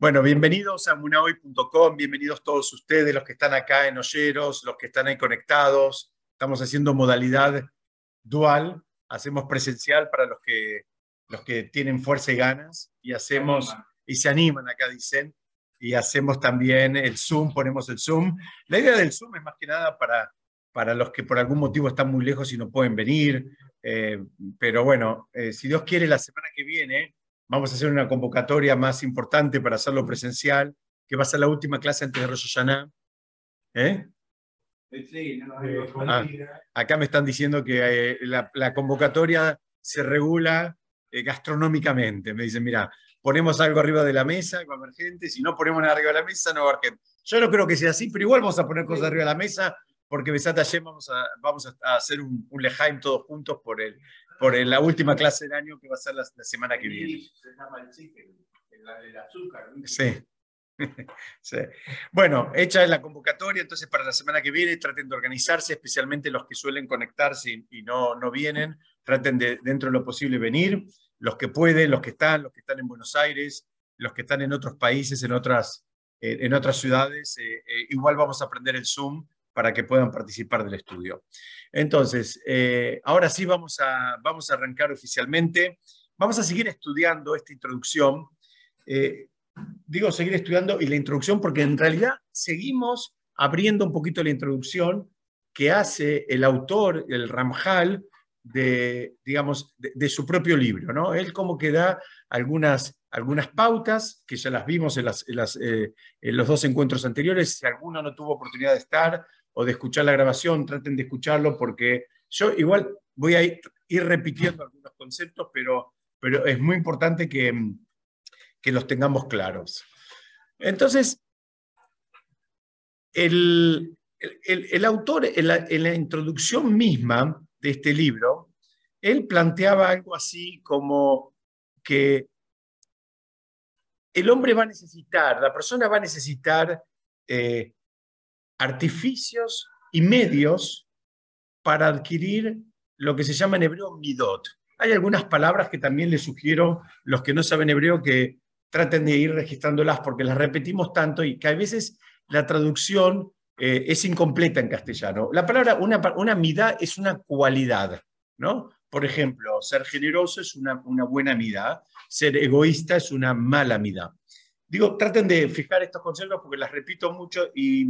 Bueno, bienvenidos a munahoy.com, bienvenidos todos ustedes, los que están acá en Olleros, los que están ahí conectados. Estamos haciendo modalidad dual, hacemos presencial para los que, los que tienen fuerza y ganas y hacemos y se animan acá dicen y hacemos también el Zoom, ponemos el Zoom. La idea del Zoom es más que nada para, para los que por algún motivo están muy lejos y no pueden venir, eh, pero bueno, eh, si Dios quiere la semana que viene Vamos a hacer una convocatoria más importante para hacerlo presencial, que va a ser la última clase antes de Rosh Hashanah. ¿Eh? Sí, ah, acá me están diciendo que eh, la, convocatoria se regula eh, gastronómicamente. Me dicen, mira, ponemos algo arriba de la mesa, va a haber gente, si no ponemos nada arriba de la mesa, no va a haber gente. Yo no creo que sea así, pero igual vamos a poner cosas arriba de la mesa, porque Besat vamos a, vamos a hacer un, un lejaim todos juntos por el, por la última clase del año que va a ser la, semana que viene. Se llama el chicken, el, azúcar. Sí. sí. Bueno, hecha la convocatoria, entonces para la semana que viene traten de organizarse, especialmente los que suelen conectarse y, no, no vienen, traten de dentro de lo posible venir, los que pueden, los que están, los que están en Buenos Aires, los que están en otros países, en otras, en otras ciudades, eh, eh, igual vamos a aprender el Zoom para que puedan participar del estudio. Entonces, eh, ahora sí vamos a, vamos a arrancar oficialmente. Vamos a seguir estudiando esta introducción. Eh, digo seguir estudiando y la introducción porque en realidad seguimos abriendo un poquito la introducción que hace el autor, el Ramjal, de, digamos, de, su propio libro. ¿no? Él como que da algunas, algunas pautas, que ya las vimos en, las, eh, en los dos encuentros anteriores. Si alguno no tuvo oportunidad de estar, o de escuchar la grabación, traten de escucharlo porque yo igual voy a ir, repitiendo algunos conceptos, pero, pero es muy importante que, que los tengamos claros. Entonces, el, el, autor en la, en la, introducción misma de este libro, él planteaba algo así como que el hombre va a necesitar, la persona va a necesitar eh, artificios y medios para adquirir lo que se llama en hebreo midot. Hay algunas palabras que también les sugiero, los que no saben hebreo, que traten de ir registrándolas porque las repetimos tanto y que a veces la traducción eh, es incompleta en castellano. La palabra, una, una es una cualidad, ¿no? Por ejemplo, ser generoso es una, una buena midá, ser egoísta es una mala midá. Digo, traten de fijar estos conceptos porque las repito mucho y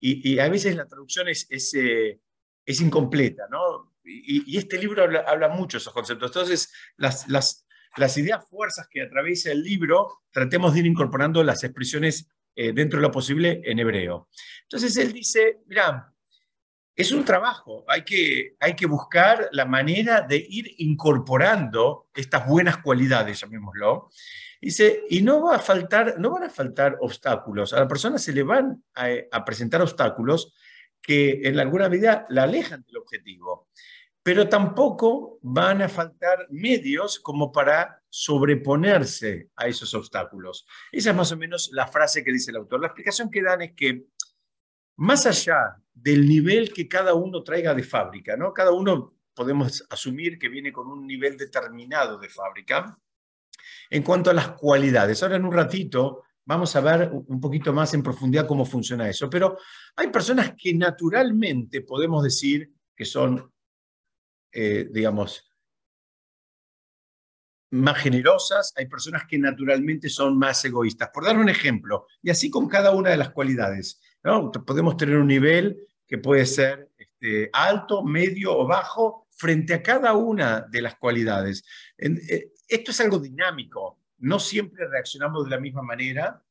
y, a veces la traducción es, es, eh, incompleta, ¿no? Y, este libro habla, mucho de esos conceptos. Entonces, las, las, las, ideas fuerzas que atraviesa el libro, tratemos de ir incorporando las expresiones eh, dentro de lo posible en hebreo. Entonces, él dice, mira, es un trabajo, hay que, hay que buscar la manera de ir incorporando estas buenas cualidades, llamémoslo, Dice, y no, va a faltar, no van a faltar obstáculos. A la persona se le van a, presentar obstáculos que en alguna medida la alejan del objetivo. Pero tampoco van a faltar medios como para sobreponerse a esos obstáculos. Esa es más o menos la frase que dice el autor. La explicación que dan es que más allá del nivel que cada uno traiga de fábrica, ¿no? Cada uno podemos asumir que viene con un nivel determinado de fábrica, en cuanto a las cualidades, ahora en un ratito vamos a ver un poquito más en profundidad cómo funciona eso, pero hay personas que naturalmente podemos decir que son, eh, digamos, más generosas, hay personas que naturalmente son más egoístas. Por dar un ejemplo, y así con cada una de las cualidades, ¿no? podemos tener un nivel que puede ser este, alto, medio o bajo frente a cada una de las cualidades. Eh, esto es algo dinámico, no siempre reaccionamos de la misma manera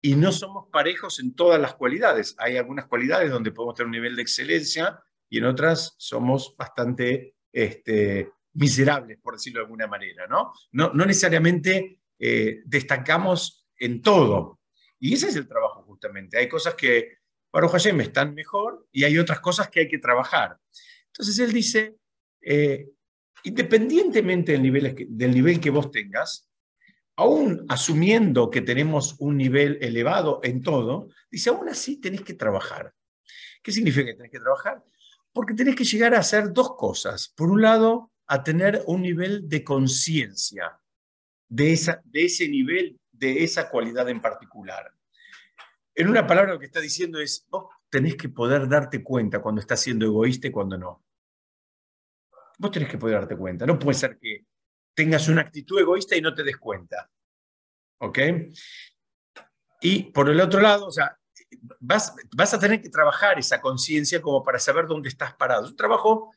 y no somos parejos en todas las cualidades. Hay algunas cualidades donde podemos tener un nivel de excelencia y en otras somos bastante este, miserables, por decirlo de alguna manera, ¿no? No, necesariamente eh, destacamos en todo. Y ese es el trabajo justamente. Hay cosas que para Hashem están mejor y hay otras cosas que hay que trabajar. Entonces él dice, eh, independientemente del nivel, del nivel que vos tengas, aún asumiendo que tenemos un nivel elevado en todo, dice, aún así tenés que trabajar. ¿Qué significa que tenés que trabajar? Porque tenés que llegar a hacer dos cosas. Por un lado, a tener un nivel de conciencia de, de ese nivel de esa cualidad en particular. En una palabra lo que está diciendo es, vos tenés que poder darte cuenta cuando estás siendo egoísta y cuando no. Vos tenés que poder darte cuenta. No puede ser que tengas una actitud egoísta y no te des cuenta. ¿Ok? Y por el otro lado, o sea, vas, vas a tener que trabajar esa conciencia como para saber dónde estás parado. Es un trabajo,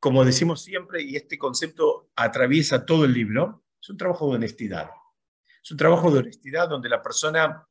como decimos siempre, y este concepto atraviesa todo el libro, es un trabajo de honestidad. Es un trabajo de honestidad donde la persona,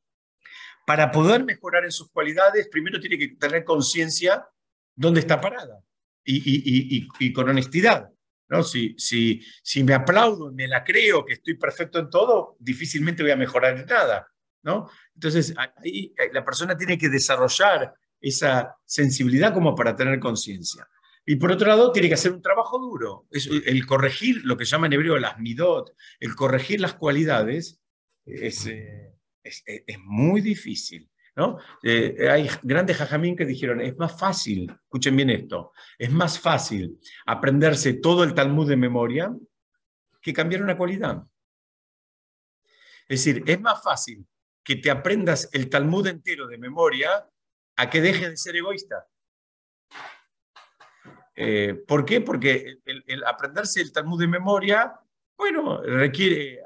para poder mejorar en sus cualidades, primero tiene que tener conciencia dónde está parada y, y, y, y con honestidad. ¿no? Si, si, si me aplaudo y me la creo que estoy perfecto en todo, difícilmente voy a mejorar en nada. ¿no? Entonces, ahí eh, la persona tiene que desarrollar esa sensibilidad como para tener conciencia. Y por otro lado, tiene que hacer un trabajo duro. Es el corregir lo que llama en hebreo las midot, el corregir las cualidades, es, eh, es, es muy difícil. Eh, hay grandes jajamín que dijeron, es más fácil, escuchen bien esto, es más fácil aprenderse todo el Talmud de memoria que cambiar una cualidad. Es decir, es más fácil que te aprendas el Talmud entero de memoria a que dejes de ser egoísta. Eh, ¿Por qué? Porque el, aprenderse el Talmud de memoria, bueno, requiere,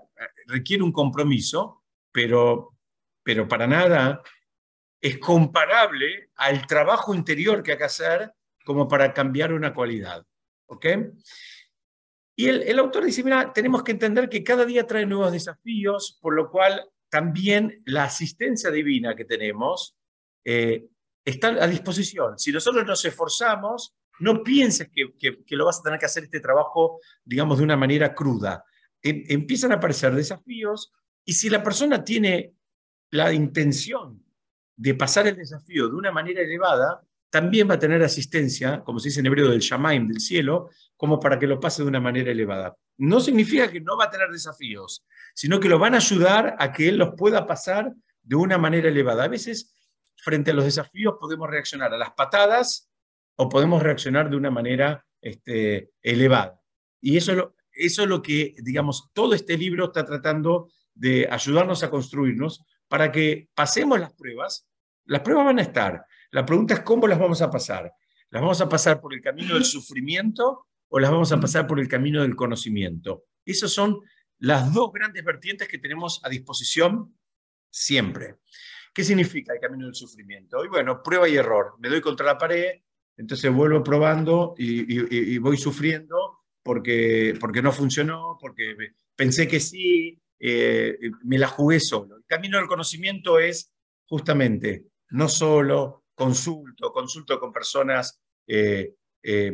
requiere un compromiso, pero, pero para nada es comparable al trabajo interior que hay que hacer como para cambiar una cualidad. ¿Ok? Y el, el, autor dice, mira, tenemos que entender que cada día trae nuevos desafíos, por lo cual también la asistencia divina que tenemos eh, está a disposición. Si nosotros nos esforzamos, no pienses que, que, lo vas a tener que hacer este trabajo, digamos, de una manera cruda. Em, empiezan a aparecer desafíos y si la persona tiene la intención de pasar el desafío de una manera elevada, también va a tener asistencia, como se dice en hebreo, del Shamaim, del cielo, como para que lo pase de una manera elevada. No significa que no va a tener desafíos, sino que lo van a ayudar a que él los pueda pasar de una manera elevada. A veces, frente a los desafíos, podemos reaccionar a las patadas o podemos reaccionar de una manera este, elevada. Y eso es, lo, eso es lo que, digamos, todo este libro está tratando de ayudarnos a construirnos para que pasemos las pruebas. Las pruebas van a estar. La pregunta es cómo las vamos a pasar. ¿Las vamos a pasar por el camino del sufrimiento o las vamos a pasar por el camino del conocimiento? Esas son las dos grandes vertientes que tenemos a disposición siempre. ¿Qué significa el camino del sufrimiento? Y bueno, prueba y error. Me doy contra la pared, entonces vuelvo probando y, voy sufriendo porque, porque no funcionó, porque pensé que sí, eh, me la jugué solo. El camino del conocimiento es justamente no solo consulto, consulto con personas eh, eh,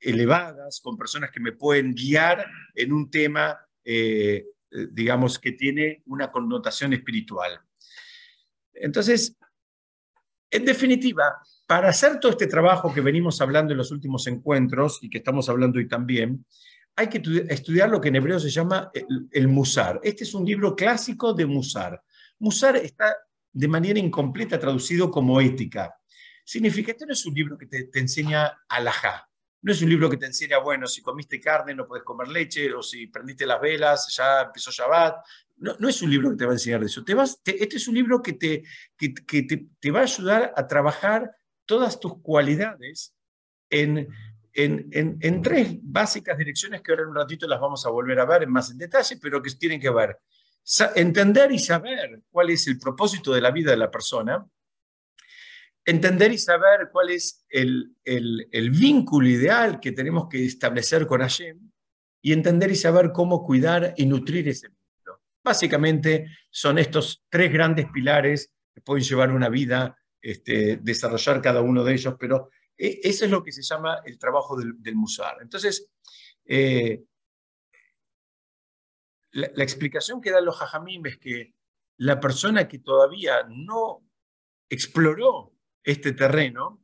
elevadas, con personas que me pueden guiar en un tema eh, digamos, que tiene una connotación espiritual. Entonces, en definitiva, para hacer todo este trabajo que venimos hablando en los últimos encuentros y que estamos hablando hoy también, hay que estudiar lo que en hebreo se llama el, Musar. Este es un libro clásico de Musar. Musar está de manera incompleta traducido como ética. Significa, este no es un libro que te, te enseña alajá, no es un libro que te enseña, bueno, si comiste carne no puedes comer leche, o si prendiste las velas, ya empezó Shabbat. No, no es un libro que te va a enseñar de eso. Te vas, este es un libro que, te, que, te, te, va a ayudar a trabajar todas tus cualidades en, en, en, en, tres básicas direcciones que ahora en un ratito las vamos a volver a ver en más en detalle, pero que tienen que ver entender y saber cuál es el propósito de la vida de la persona, entender y saber cuál es el, el, vínculo ideal que tenemos que establecer con Hashem y entender y saber cómo cuidar y nutrir ese vínculo. Básicamente son estos tres grandes pilares que pueden llevar una vida, este, desarrollar cada uno de ellos, pero e, eso es lo que se llama el trabajo del, del Musar. Entonces, eh, la, explicación que dan los Jajamim es que la persona que todavía no exploró este terreno,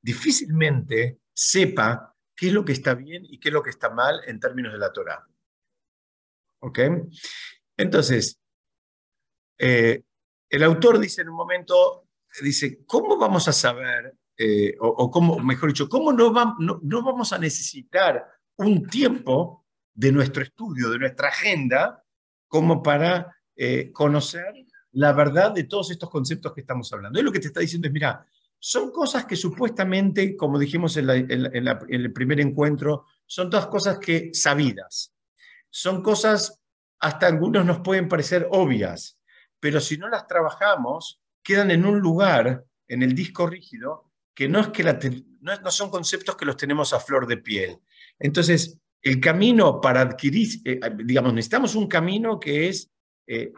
difícilmente sepa qué es lo que está bien y qué es lo que está mal en términos de la Torah. ¿Ok? Entonces, eh, el autor dice en un momento, dice, ¿cómo vamos a saber, eh, o, cómo, mejor dicho, cómo no vamos a necesitar un tiempo de nuestro estudio, de nuestra agenda, como para eh, conocer la verdad de todos estos conceptos que estamos hablando. Y lo que te está diciendo es, mira, son cosas que supuestamente, como dijimos en, el primer encuentro, son todas cosas que sabidas. Son cosas, hasta algunos nos pueden parecer obvias, pero si no las trabajamos, quedan en un lugar, en el disco rígido, que no, es que no, son conceptos que los tenemos a flor de piel. Entonces, el camino para adquirir, eh, digamos, necesitamos un camino que es eh,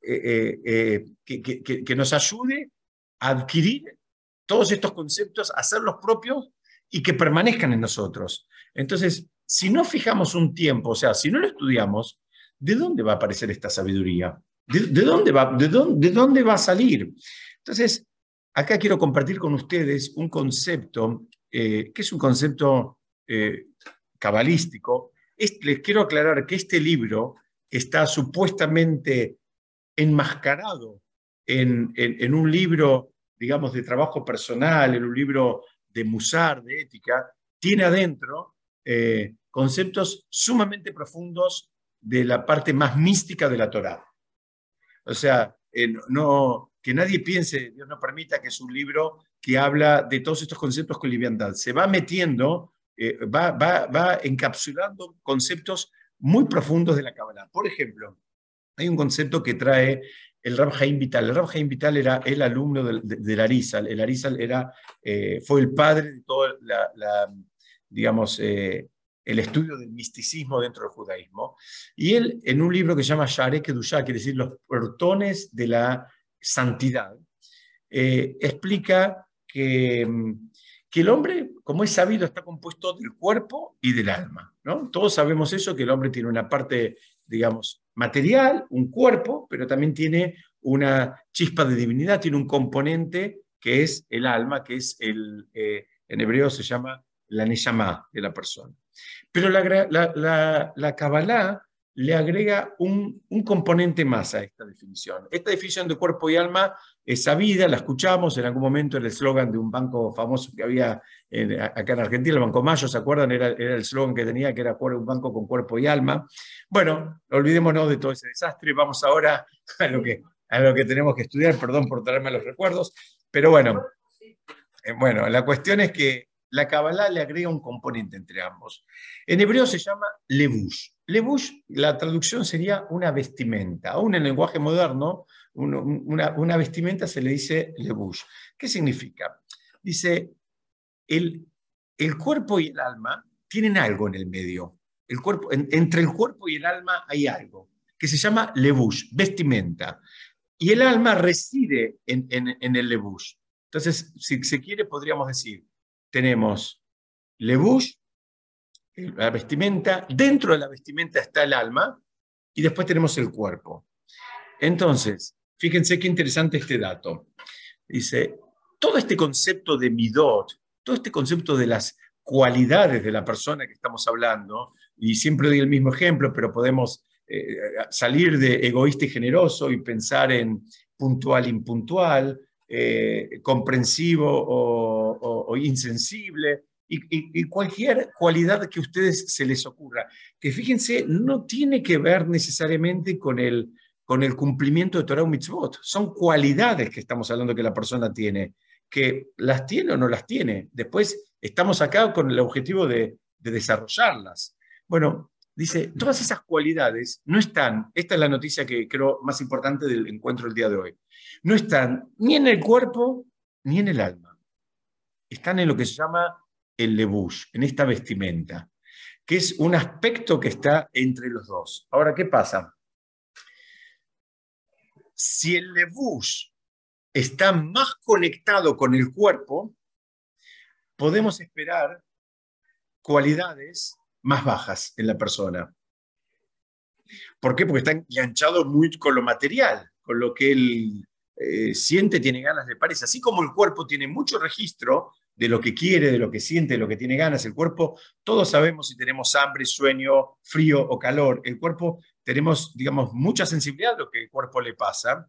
eh, que, nos ayude a adquirir todos estos conceptos, a hacerlos propios y que permanezcan en nosotros. Entonces, si no fijamos un tiempo, o sea, si no lo estudiamos, ¿de dónde va a aparecer esta sabiduría? ¿De, dónde, va, de, dónde, de dónde va a salir? Entonces, acá quiero compartir con ustedes un concepto, que es un concepto cabalístico. les quiero aclarar que este libro está supuestamente enmascarado en, un libro, digamos, de trabajo personal, en un libro de musar, de ética, tiene adentro eh, conceptos sumamente profundos de la parte más mística de la Torá. O sea, eh, no, que nadie piense, Dios no permita que es un libro que habla de todos estos conceptos con liviandad. Se va metiendo, eh, va, va, va encapsulando conceptos muy profundos de la Kabbalah. Por ejemplo, hay un concepto que trae el Rab Haim Vital. El Rab Haim Vital era el alumno del, de, Arizal. El Arizal era, eh, fue el padre de todo la, digamos, eh, el estudio del misticismo dentro del judaísmo. Y él, en un libro que se llama Share Kedushá, quiere decir los portones de la santidad, explica que mm, que el hombre, como es sabido, está compuesto del cuerpo y del alma. ¿no? Todos sabemos eso, que el hombre tiene una parte, digamos, material, un cuerpo, pero también tiene una chispa de divinidad, tiene un componente que es el alma, que es el, eh, en hebreo se llama la neshama de la persona. Pero la, la, la Kabbalah le agrega un, componente más a esta definición. Esta definición de cuerpo y alma es sabida, la escuchamos en algún momento en el eslogan de un banco famoso que había acá en Argentina, el Banco Mayo, ¿se acuerdan? Era, el eslogan que tenía, que era un banco con cuerpo y alma. Bueno, olvidémonos de todo ese desastre, vamos ahora a lo que, a lo que tenemos que estudiar, perdón por traerme los recuerdos, pero bueno, eh, bueno, la cuestión es que la Kabbalah le agrega un componente entre ambos. En hebreo se llama levush. Levush, la traducción sería una vestimenta. Aún en lenguaje moderno, una, vestimenta se le dice levush. ¿Qué significa? Dice, el, el cuerpo y el alma tienen algo en el medio. El cuerpo, entre el cuerpo y el alma hay algo que se llama levush, vestimenta. Y el alma reside en, en el levush. Entonces, si se quiere, podríamos decir, tenemos levush, la vestimenta, dentro de la vestimenta está el alma y después tenemos el cuerpo. Entonces, fíjense qué interesante este dato. Dice, todo este concepto de midot, todo este concepto de las cualidades de la persona que estamos hablando, y siempre doy el mismo ejemplo, pero podemos eh, salir de egoísta y generoso y pensar en puntual, impuntual, eh, comprensivo o, insensible, y, cualquier cualidad que a ustedes se les ocurra, que fíjense, no tiene que ver necesariamente con el, con el cumplimiento de Torah o Mitzvot, son cualidades que estamos hablando que la persona tiene, que las tiene o no las tiene. Después estamos acá con el objetivo de, de desarrollarlas. Bueno, dice, todas esas cualidades no están, esta es la noticia que creo más importante del encuentro del día de hoy, no están ni en el cuerpo ni en el alma. Están en lo que se llama el lebush, en esta vestimenta, que es un aspecto que está entre los dos. Ahora, ¿qué pasa? Si el lebush está más conectado con el cuerpo, podemos esperar cualidades más bajas en la persona. ¿Por qué? Porque está enganchado muy con lo material, con lo que él eh, siente, tiene ganas de parece. Así como el cuerpo tiene mucho registro de lo que quiere, de lo que siente, de lo que tiene ganas. El cuerpo, todos sabemos si tenemos hambre, sueño, frío o calor. El cuerpo, tenemos, digamos, mucha sensibilidad a lo que el cuerpo le pasa.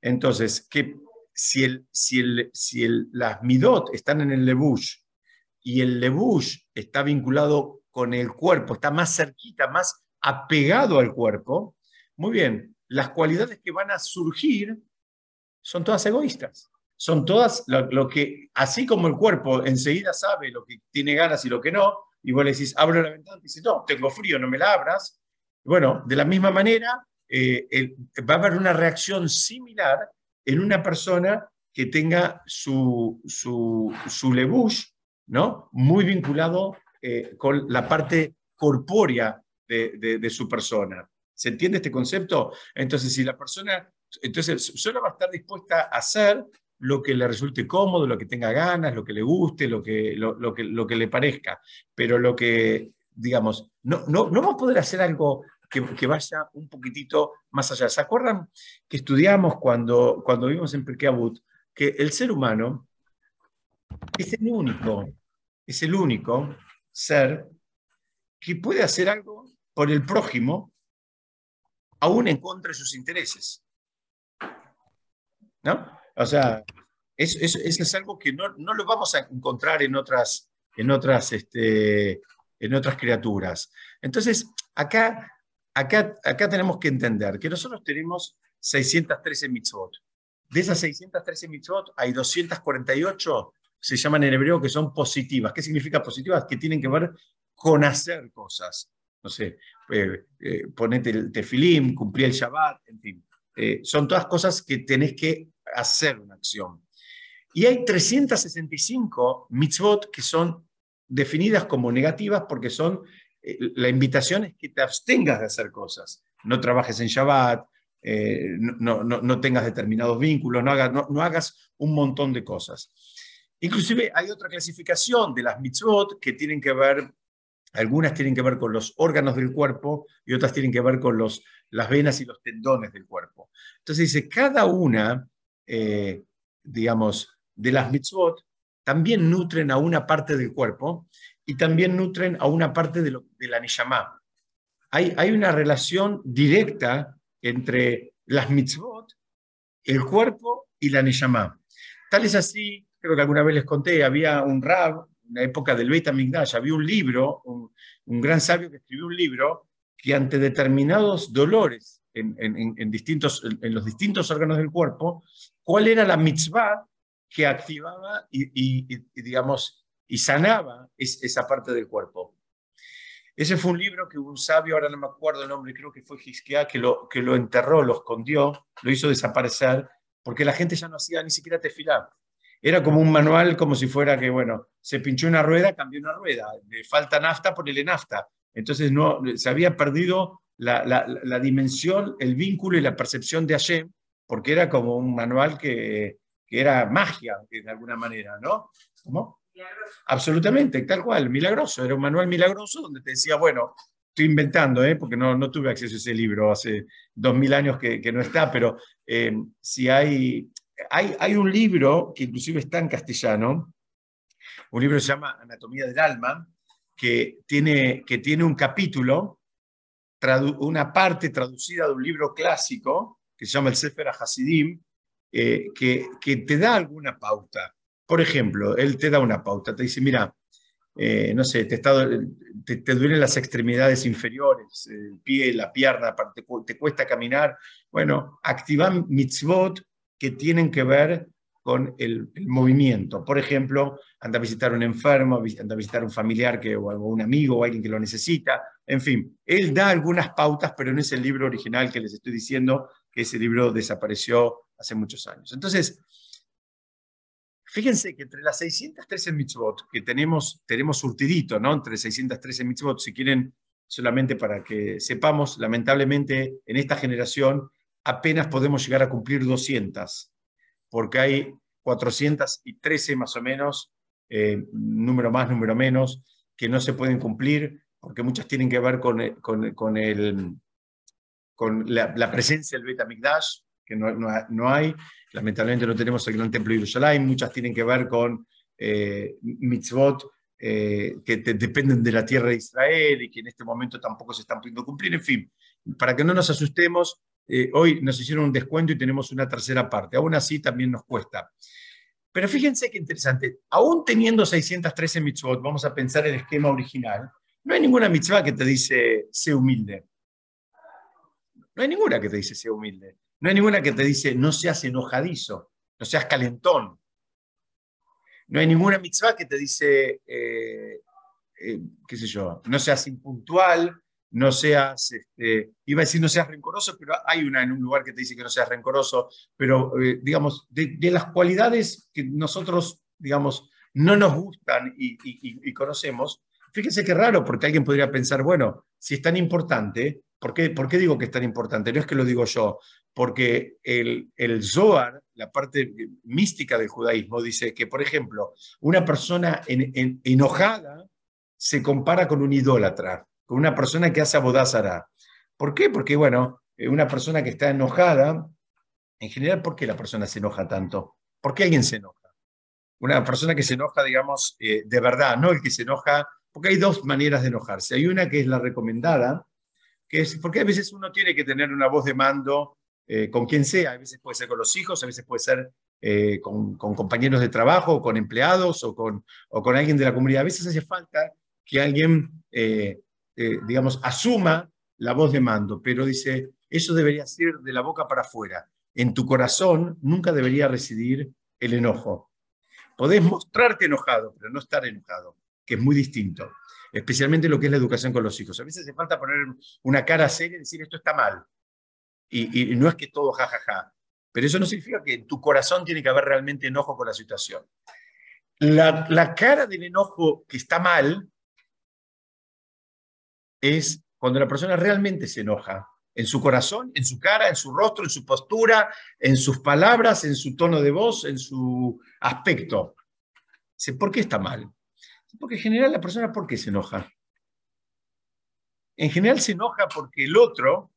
Entonces, que si, el, si, el, si el, las midot están en el lebush y el lebush está vinculado con el cuerpo, está más cerquita, más apegado al cuerpo, muy bien, las cualidades que van a surgir son todas egoístas. Son todas lo, que, así como el cuerpo enseguida sabe lo que tiene ganas y lo que no, y vos le decís, abro la ventana, y dice, no, tengo frío, no me la abras. Bueno, de la misma manera, eh, va a haber una reacción similar en una persona que tenga su, su, su lebush, ¿no? Muy vinculado eh, con la parte corpórea de, de, su persona. ¿Se entiende este concepto? Entonces, si la persona, entonces, solo va a estar dispuesta a hacer lo que le resulte cómodo, lo que tenga ganas, lo que le guste, lo que, lo, que, lo que le parezca. Pero lo que, digamos, no, no, no va a poder hacer algo que, que, vaya un poquitito más allá. ¿Se acuerdan que estudiamos cuando, cuando vimos en Pirkei que el ser humano es el único, es el único ser que puede hacer algo por el prójimo, aún en contra de sus intereses. ¿No? O sea, eso, es algo que no, no, lo vamos a encontrar en otras, en otras, este, en otras criaturas. Entonces, acá, acá, acá tenemos que entender que nosotros tenemos 613 mitzvot. De esas 613 mitzvot, hay 248, se llaman en hebreo, que son positivas. ¿Qué significa positivas? Que tienen que ver con hacer cosas. No sé, eh, eh, ponete el tefilim, cumplir el Shabbat, en fin. Eh, son todas cosas que tenés que hacer una acción. Y hay 365 mitzvot que son definidas como negativas porque son, la invitación es que te abstengas de hacer cosas. No trabajes en Shabbat, eh, no, no, tengas determinados vínculos, no hagas, no, hagas un montón de cosas. Inclusive hay otra clasificación de las mitzvot que tienen que ver, algunas tienen que ver con los órganos del cuerpo y otras tienen que ver con los, las venas y los tendones del cuerpo. Entonces dice, cada una, eh, digamos, de las mitzvot también nutren a una parte del cuerpo y también nutren a una parte de, la niyamá. Hay, hay una relación directa entre las mitzvot, el cuerpo y la neyamá. Tal es así, creo que alguna vez les conté, había un rab, en la época del Beit HaMikdash, había un libro, un, gran sabio que escribió un libro que ante determinados dolores en, distintos, en los distintos órganos del cuerpo, cuál era la mitzvah que activaba y, digamos, y sanaba esa parte del cuerpo. Ese fue un libro que un sabio, ahora no me acuerdo el nombre, creo que fue Gisquia, que lo, que lo enterró, lo escondió, lo hizo desaparecer, porque la gente ya no hacía ni siquiera tefilá. Era como un manual, como si fuera que, bueno, se pinchó una rueda, cambió una rueda, le falta nafta, ponele nafta. Entonces no, se había perdido la, la, la dimensión, el vínculo y la percepción de Hashem, porque era como un manual que, era magia, de alguna manera, ¿no? ¿Cómo? Absolutamente, tal cual, milagroso. Era un manual milagroso donde te decía, bueno, estoy inventando, ¿eh? porque no, tuve acceso a ese libro, hace dos mil años que, no está, pero eh, si hay, hay, hay un libro que inclusive está en castellano, un libro que se llama Anatomía del Alma, que tiene, que tiene un capítulo, una parte traducida de un libro clásico que se llama el Sefer Hasidim, eh, que, que te da alguna pauta. Por ejemplo, él te da una pauta, te dice, mira, eh, no sé, te, te, duelen las extremidades inferiores, el pie, la pierna, te, te cuesta caminar. Bueno, activan mitzvot que tienen que ver con el, movimiento. Por ejemplo, anda a visitar a un enfermo, anda a visitar a un familiar que, o un amigo o alguien que lo necesita. En fin, él da algunas pautas, pero no es el libro original que les estoy diciendo, que ese libro desapareció hace muchos años. Entonces, Fíjense que entre las 613 mitzvot que tenemos, tenemos surtidito, ¿no? Entre 613 mitzvot, si quieren, solamente para que sepamos, lamentablemente en esta generación apenas podemos llegar a cumplir 200, porque hay 413 más o menos, eh, número más, número menos, que no se pueden cumplir, porque muchas tienen que ver con, con, con, el, con la, presencia del Beta Mikdash, que no, no hay, Lamentablemente no tenemos el Gran Templo de Jerusalén, muchas tienen que ver con eh, mitzvot eh, que dependen de la tierra de Israel y que en este momento tampoco se están pudiendo cumplir. En fin, para que no nos asustemos, eh, hoy nos hicieron un descuento y tenemos una tercera parte. Aún así también nos cuesta. Pero fíjense qué interesante, aún teniendo 613 mitzvot, vamos a pensar en el esquema original, no hay ninguna mitzvah que te dice, sé humilde. No hay ninguna que te dice sea humilde. No hay ninguna que te dice no seas enojadizo, no seas calentón. No hay ninguna mitzvah que te dice, eh, eh, qué sé yo, no seas impuntual, no seas, este, iba a decir no seas rencoroso, pero hay una en un lugar que te dice que no seas rencoroso, pero eh, digamos, de, las cualidades que nosotros, digamos, no nos gustan y, conocemos, fíjense qué raro, porque alguien podría pensar, bueno, si es tan importante, ¿por qué, ¿por qué, digo que es tan importante? No es que lo digo yo, porque el, Zohar, la parte mística del judaísmo, dice que, por ejemplo, una persona enojada se compara con un idólatra con una persona que hace abodázara. ¿Por qué? Porque, bueno, eh, una persona que está enojada, en general, ¿por qué la persona se enoja tanto? ¿Por qué alguien se enoja? Una persona que se enoja, digamos, eh, de verdad, no el que se enoja, porque hay dos maneras de enojarse. Hay una que es la recomendada, porque a veces uno tiene que tener una voz de mando eh, con quien sea, a veces puede ser con los hijos, a veces puede ser con, compañeros de trabajo, con empleados o con, o con alguien de la comunidad. A veces hace falta que alguien eh, digamos, asuma la voz de mando, pero dice, eso debería ser de la boca para afuera. En tu corazón nunca debería residir el enojo. Podés mostrarte enojado, pero no estar enojado, que es muy distinto, especialmente lo que es la educación con los hijos. A veces hace falta poner una cara seria y decir esto está mal. Y, no es que todo jajaja, pero eso no significa que en tu corazón tiene que haber realmente enojo con la situación. La, la cara del enojo que está mal es cuando la persona realmente se enoja, en su corazón, en su cara, en su rostro, en su postura, en sus palabras, en su tono de voz, en su aspecto. ¿Por qué está mal? Porque en general la persona, ¿por qué se enoja? En general se enoja porque el otro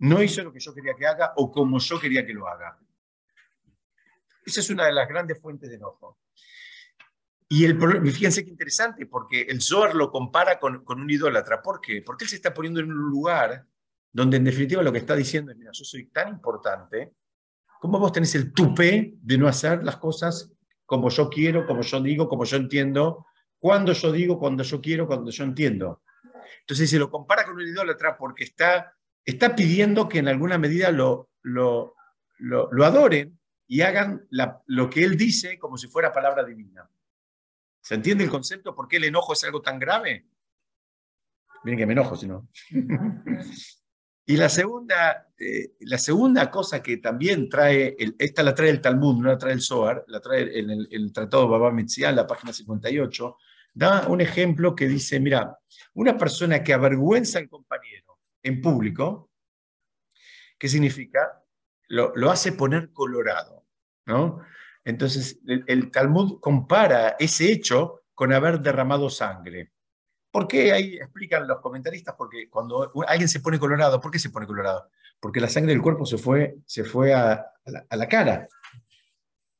no hizo lo que yo quería que haga o como yo quería que lo haga. Esa es una de las grandes fuentes de enojo. Y el fíjense qué interesante, porque el Zohar lo compara con, con, un idólatra. ¿Por qué? Porque él se está poniendo en un lugar donde en definitiva lo que está diciendo es, mira, yo soy tan importante, ¿cómo vos tenés el tupé de no hacer las cosas como yo quiero, como yo digo, como yo entiendo, cuando yo digo, cuando yo quiero, cuando yo entiendo? Entonces se lo compara con un idólatra porque está, está pidiendo que en alguna medida lo, lo, lo, adoren y hagan lo que él dice como si fuera palabra divina. ¿Se entiende el concepto? ¿Por qué el enojo es algo tan grave? Miren que me enojo, si no. y la segunda, eh, la segunda cosa que también trae, esta la trae el Talmud, no la trae el Zohar, la trae en el, Tratado de Baba Metziah, la página 58, da un ejemplo que dice, mira, una persona que avergüenza al compañero en público, ¿qué significa? Lo, lo hace poner colorado, ¿no? Entonces, el, Talmud compara ese hecho con haber derramado sangre. ¿Por qué? Ahí explican los comentaristas, porque cuando alguien se pone colorado, ¿por qué se pone colorado? Porque la sangre del cuerpo se fue, se fue a, la, cara.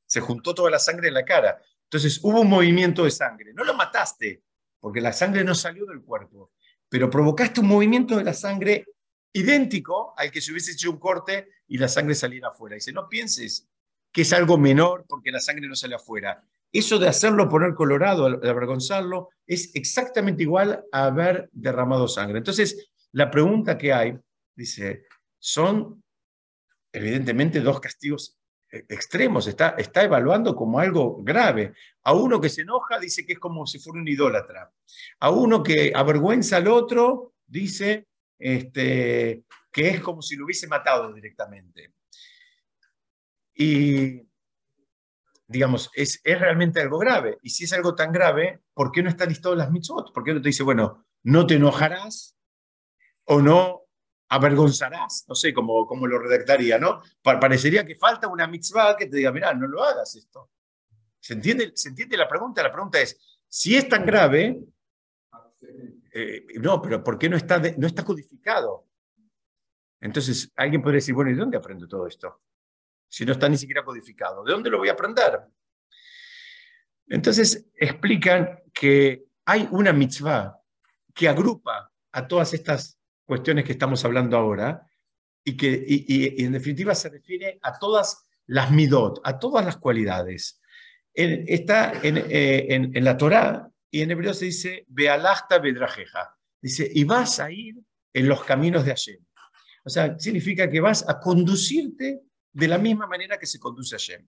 Se juntó toda la sangre en la cara. Entonces hubo un movimiento de sangre. No lo mataste, porque la sangre no salió del cuerpo, pero provocaste un movimiento de la sangre idéntico al que se hubiese hecho un corte y la sangre saliera afuera. Dice, no pienses que es algo menor porque la sangre no sale afuera. Eso de hacerlo poner colorado, de avergonzarlo, es exactamente igual a haber derramado sangre. Entonces, la pregunta que hay, dice, son evidentemente dos castigos e-, extremos, está, está evaluando como algo grave. A uno que se enoja dice que es como si fuera un idólatra. A uno que avergüenza al otro dice este, que es como si lo hubiese matado directamente. Y, digamos, es, es, realmente algo grave. Y si es algo tan grave, ¿por qué no están listado las mitzvot? ¿Por qué no te dice, bueno, no te enojarás o no avergonzarás? No sé cómo, cómo lo redactaría, ¿no? Parecería que falta una mitzvah que te diga, mira, no lo hagas esto. ¿Se entiende, ¿Se entiende la pregunta? La pregunta es, si es tan grave, eh, no, pero ¿por qué no está, no está codificado? Entonces, alguien podría decir, bueno, ¿y dónde aprendo todo esto? Si no está ni siquiera codificado? ¿De dónde lo voy a aprender? Entonces explican que hay una mitzvah que agrupa a todas estas cuestiones que estamos hablando ahora y que en definitiva se refiere a todas las midot, a todas las cualidades. está eh, en, la Torá y en hebreo se dice Bealachta Bedrajeja. Dice, y vas a ir en los caminos de Hashem. O sea, significa que vas a conducirte de la misma manera que se conduce Hashem.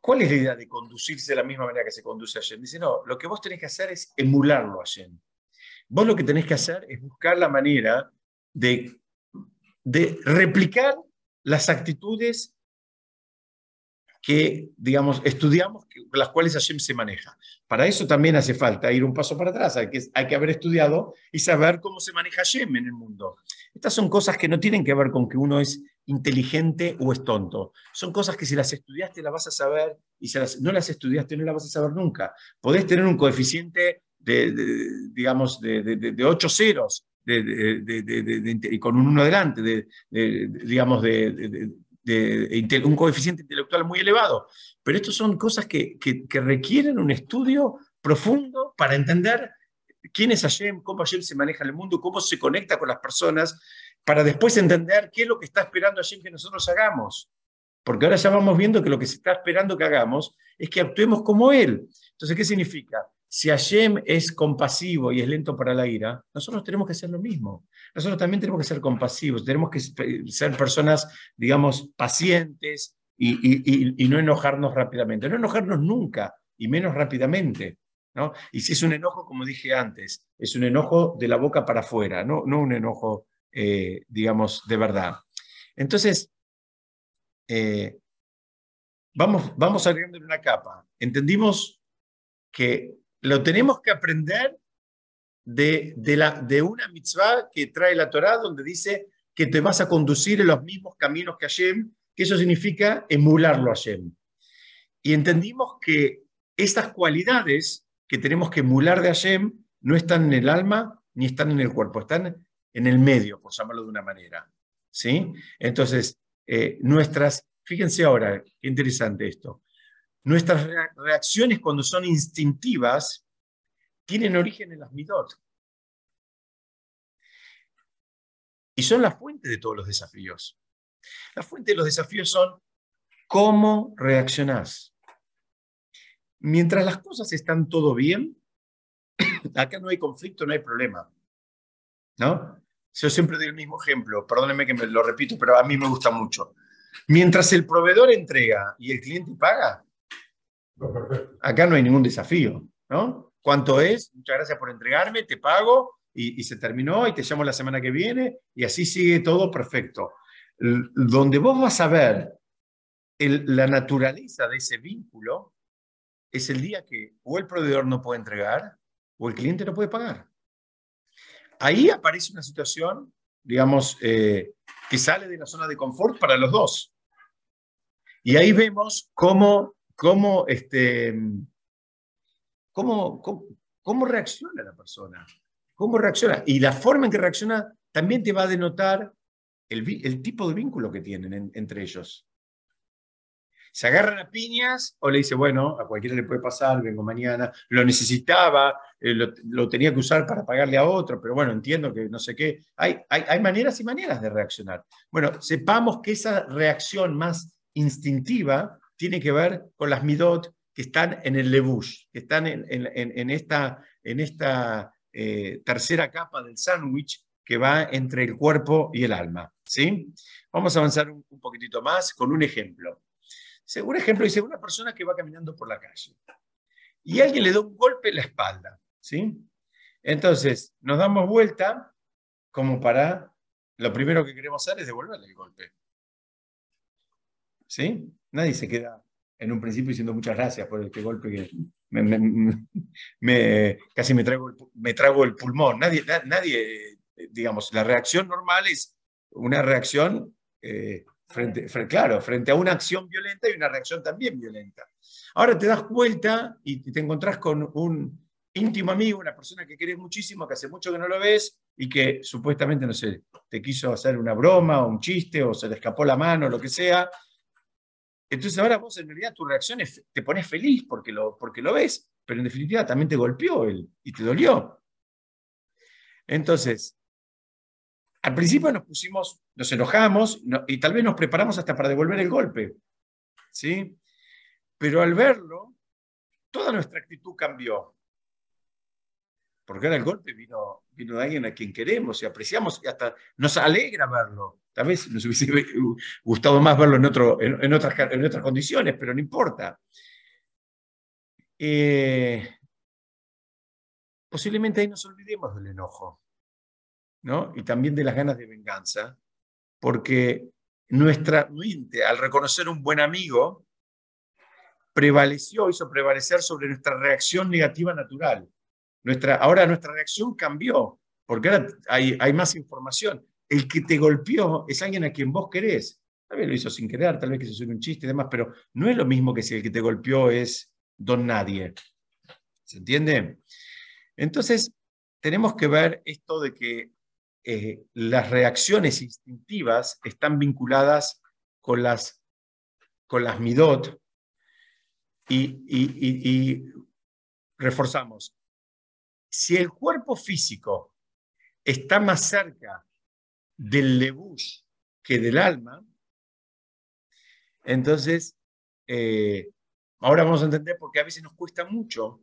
¿Cuál es la idea de conducirse de la misma manera que se conduce Hashem? Dice, no, lo que vos tenés que hacer es emularlo a Hashem. Vos lo que tenés que hacer es buscar la manera de, replicar las actitudes que, digamos, estudiamos, las cuales Hashem se maneja. Para eso también hace falta ir un paso para atrás, hay que, hay que haber estudiado y saber cómo se maneja Hashem en el mundo. Estas son cosas que no tienen que ver con que uno es inteligente o es tonto. Son cosas que si las estudiaste las vas a saber y si las, no las estudiaste no las vas a saber nunca. Podés tener un coeficiente de, digamos, de, 8 ceros, y con un 1 delante, digamos, de, de, un coeficiente intelectual muy elevado. Pero estas son cosas que, requieren un estudio profundo para entender quién es Hashem, cómo Hashem se maneja en el mundo, cómo se conecta con las personas, para después entender qué es lo que está esperando Hashem que nosotros hagamos. Porque ahora ya vamos viendo que lo que se está esperando que hagamos es que actuemos como Él. Entonces, ¿qué significa? Si Hashem es compasivo y es lento para la ira, nosotros tenemos que ser lo mismo. Nosotros también tenemos que ser compasivos, tenemos que ser personas, digamos, pacientes y, no enojarnos rápidamente. No enojarnos nunca y menos rápidamente. ¿No? Y es un enojo, como dije antes, es un enojo de la boca para afuera, no, no un enojo, eh, digamos, de verdad. Entonces, eh, vamos, vamos agregándole una capa. Entendimos que lo tenemos que aprender de, de, una mitzvah que trae la Torah, donde dice que te vas a conducir en los mismos caminos que Hashem, que eso significa emularlo a Hashem. Y entendimos que estas cualidades que tenemos que emular de Hashem no están en el alma ni están en el cuerpo, están en el medio, por llamarlo de una manera. ¿sí? Entonces, eh, nuestras, fíjense ahora, qué interesante esto, Nuestras reacciones cuando son instintivas tienen origen en las midot. Y son la fuente de todos los desafíos. La fuente de los desafíos son cómo reaccionás. Mientras las cosas están todo bien, acá no hay conflicto, no hay problema. ¿No? Yo siempre doy el mismo ejemplo, perdónenme que me lo repito, pero a mí me gusta mucho. Mientras el proveedor entrega y el cliente paga, Acá no hay ningún desafío, ¿no? ¿Cuánto es? Muchas gracias por entregarme, te pago y, se terminó y te llamo la semana que viene y así sigue todo perfecto. donde vos vas a ver la naturaleza de ese vínculo es el día que o el proveedor no puede entregar o el cliente no puede pagar. Ahí aparece una situación, digamos, eh, que sale de la zona de confort para los dos. Y ahí vemos cómo cómo, este, cómo, cómo, reacciona la persona, cómo reacciona. Y la forma en que reacciona también te va a denotar el, el tipo de vínculo que tienen entre ellos. ¿Se agarran a piñas o le dice, bueno, a cualquiera le puede pasar, vengo mañana, lo necesitaba, eh, lo, tenía que usar para pagarle a otro, pero bueno, entiendo que no sé qué. Hay, hay, hay, maneras y maneras de reaccionar. Bueno, sepamos que esa reacción más instintiva tiene que ver con las midot que están en el lebush, que están en, esta, en esta eh, tercera capa del sándwich que va entre el cuerpo y el alma. ¿sí? Vamos a avanzar un, poquitito más con un ejemplo. Un ejemplo dice una persona que va caminando por la calle y alguien le da un golpe en la espalda. ¿sí? Entonces, nos damos vuelta como para, lo primero que queremos hacer es devolverle el golpe. ¿Sí? Nadie se queda en un principio diciendo muchas gracias por este golpe que me, casi me trago, el, me trago el pulmón. Nadie, nadie, digamos, la reacción normal es una reacción, eh, frente, claro, frente a una acción violenta y una reacción también violenta. Ahora te das vuelta y te encontrás con un íntimo amigo, una persona que querés muchísimo, que hace mucho que no lo ves y que supuestamente, no sé, te quiso hacer una broma o un chiste o se le escapó la mano, o lo que sea, entonces ahora vos en realidad tu reacción es, te pones feliz porque lo, porque lo ves, pero en definitiva también te golpeó él y te dolió. Entonces, al principio nos pusimos, nos enojamos y tal vez nos preparamos hasta para devolver el golpe. ¿sí? Pero al verlo, toda nuestra actitud cambió. porque ahora el golpe vino, de alguien a quien queremos y apreciamos y hasta nos alegra verlo. Tal vez nos hubiese gustado más verlo en otras condiciones, pero no importa. Eh, posiblemente ahí nos olvidemos del enojo, Y también de las ganas de venganza, porque nuestra mente, al reconocer un buen amigo, prevaleció, hizo prevalecer sobre nuestra reacción negativa natural. Nuestra, ahora nuestra reacción cambió, porque ahora hay, hay más información. El que te golpeó es alguien a quien vos querés. Tal vez lo hizo sin querer, tal vez que se suene un chiste y demás, pero no es lo mismo que si el que te golpeó es don nadie. ¿Se entiende? Entonces, tenemos que ver esto de que eh, las reacciones instintivas están vinculadas con las, con las midot y, reforzamos. Si el cuerpo físico está más cerca del lebush que del alma, entonces, eh, ahora vamos a entender por qué a veces nos cuesta mucho,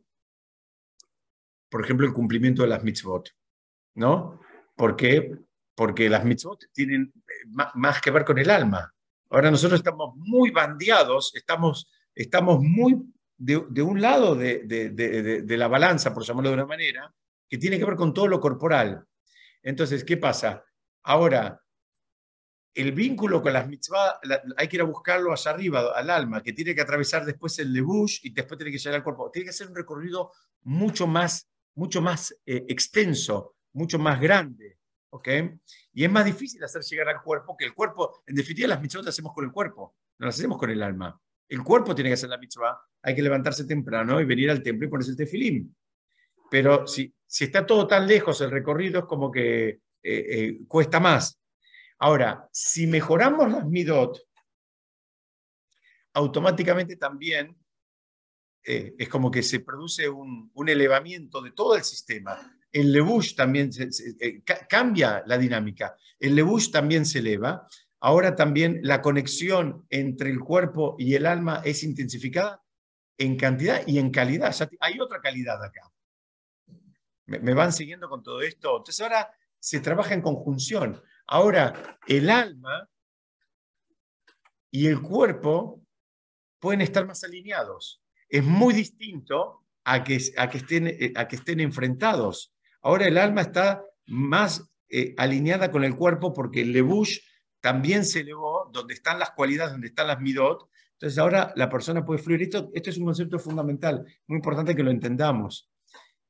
por ejemplo, el cumplimiento de las mitzvot, ¿no? ¿Por qué? Porque las mitzvot tienen eh, más que ver con el alma. Ahora nosotros estamos muy bandeados, estamos, estamos muy de, un lado de, de, la balanza, por llamarlo de una manera, que tiene que ver con todo lo corporal. Entonces, ¿qué pasa? Ahora, el vínculo con las mitzvah hay que ir a buscarlo allá arriba, al alma, que tiene que atravesar después el lebush y después tiene que llegar al cuerpo. Tiene que ser un recorrido mucho más, mucho más eh, extenso, mucho más grande. ¿ok? Y es más difícil hacer llegar al cuerpo que el cuerpo. En definitiva, las mitzvot las hacemos con el cuerpo, no las hacemos con el alma. El cuerpo tiene que hacer la mitzvah, hay que levantarse temprano y venir al templo y ponerse el tefilín. Pero si, si está todo tan lejos el recorrido, es como que eh, eh, cuesta más. Ahora, si mejoramos las midot, automáticamente también eh, es como que se produce un, elevamiento de todo el sistema. El lebush también cambia la dinámica. El lebush también se eleva. Ahora también la conexión entre el cuerpo y el alma es intensificada en cantidad y en calidad. hay otra calidad acá. ¿Me, van siguiendo con todo esto? Entonces ahora se trabaja en conjunción. Ahora, el alma y el cuerpo pueden estar más alineados. Es muy distinto a que, a que, estén, eh, a que estén enfrentados. Ahora el alma está más eh, alineada con el cuerpo porque el lebush también se elevó, donde están las cualidades, donde están las midot. Entonces ahora la persona puede fluir. Esto, esto es un concepto fundamental, muy importante que lo entendamos.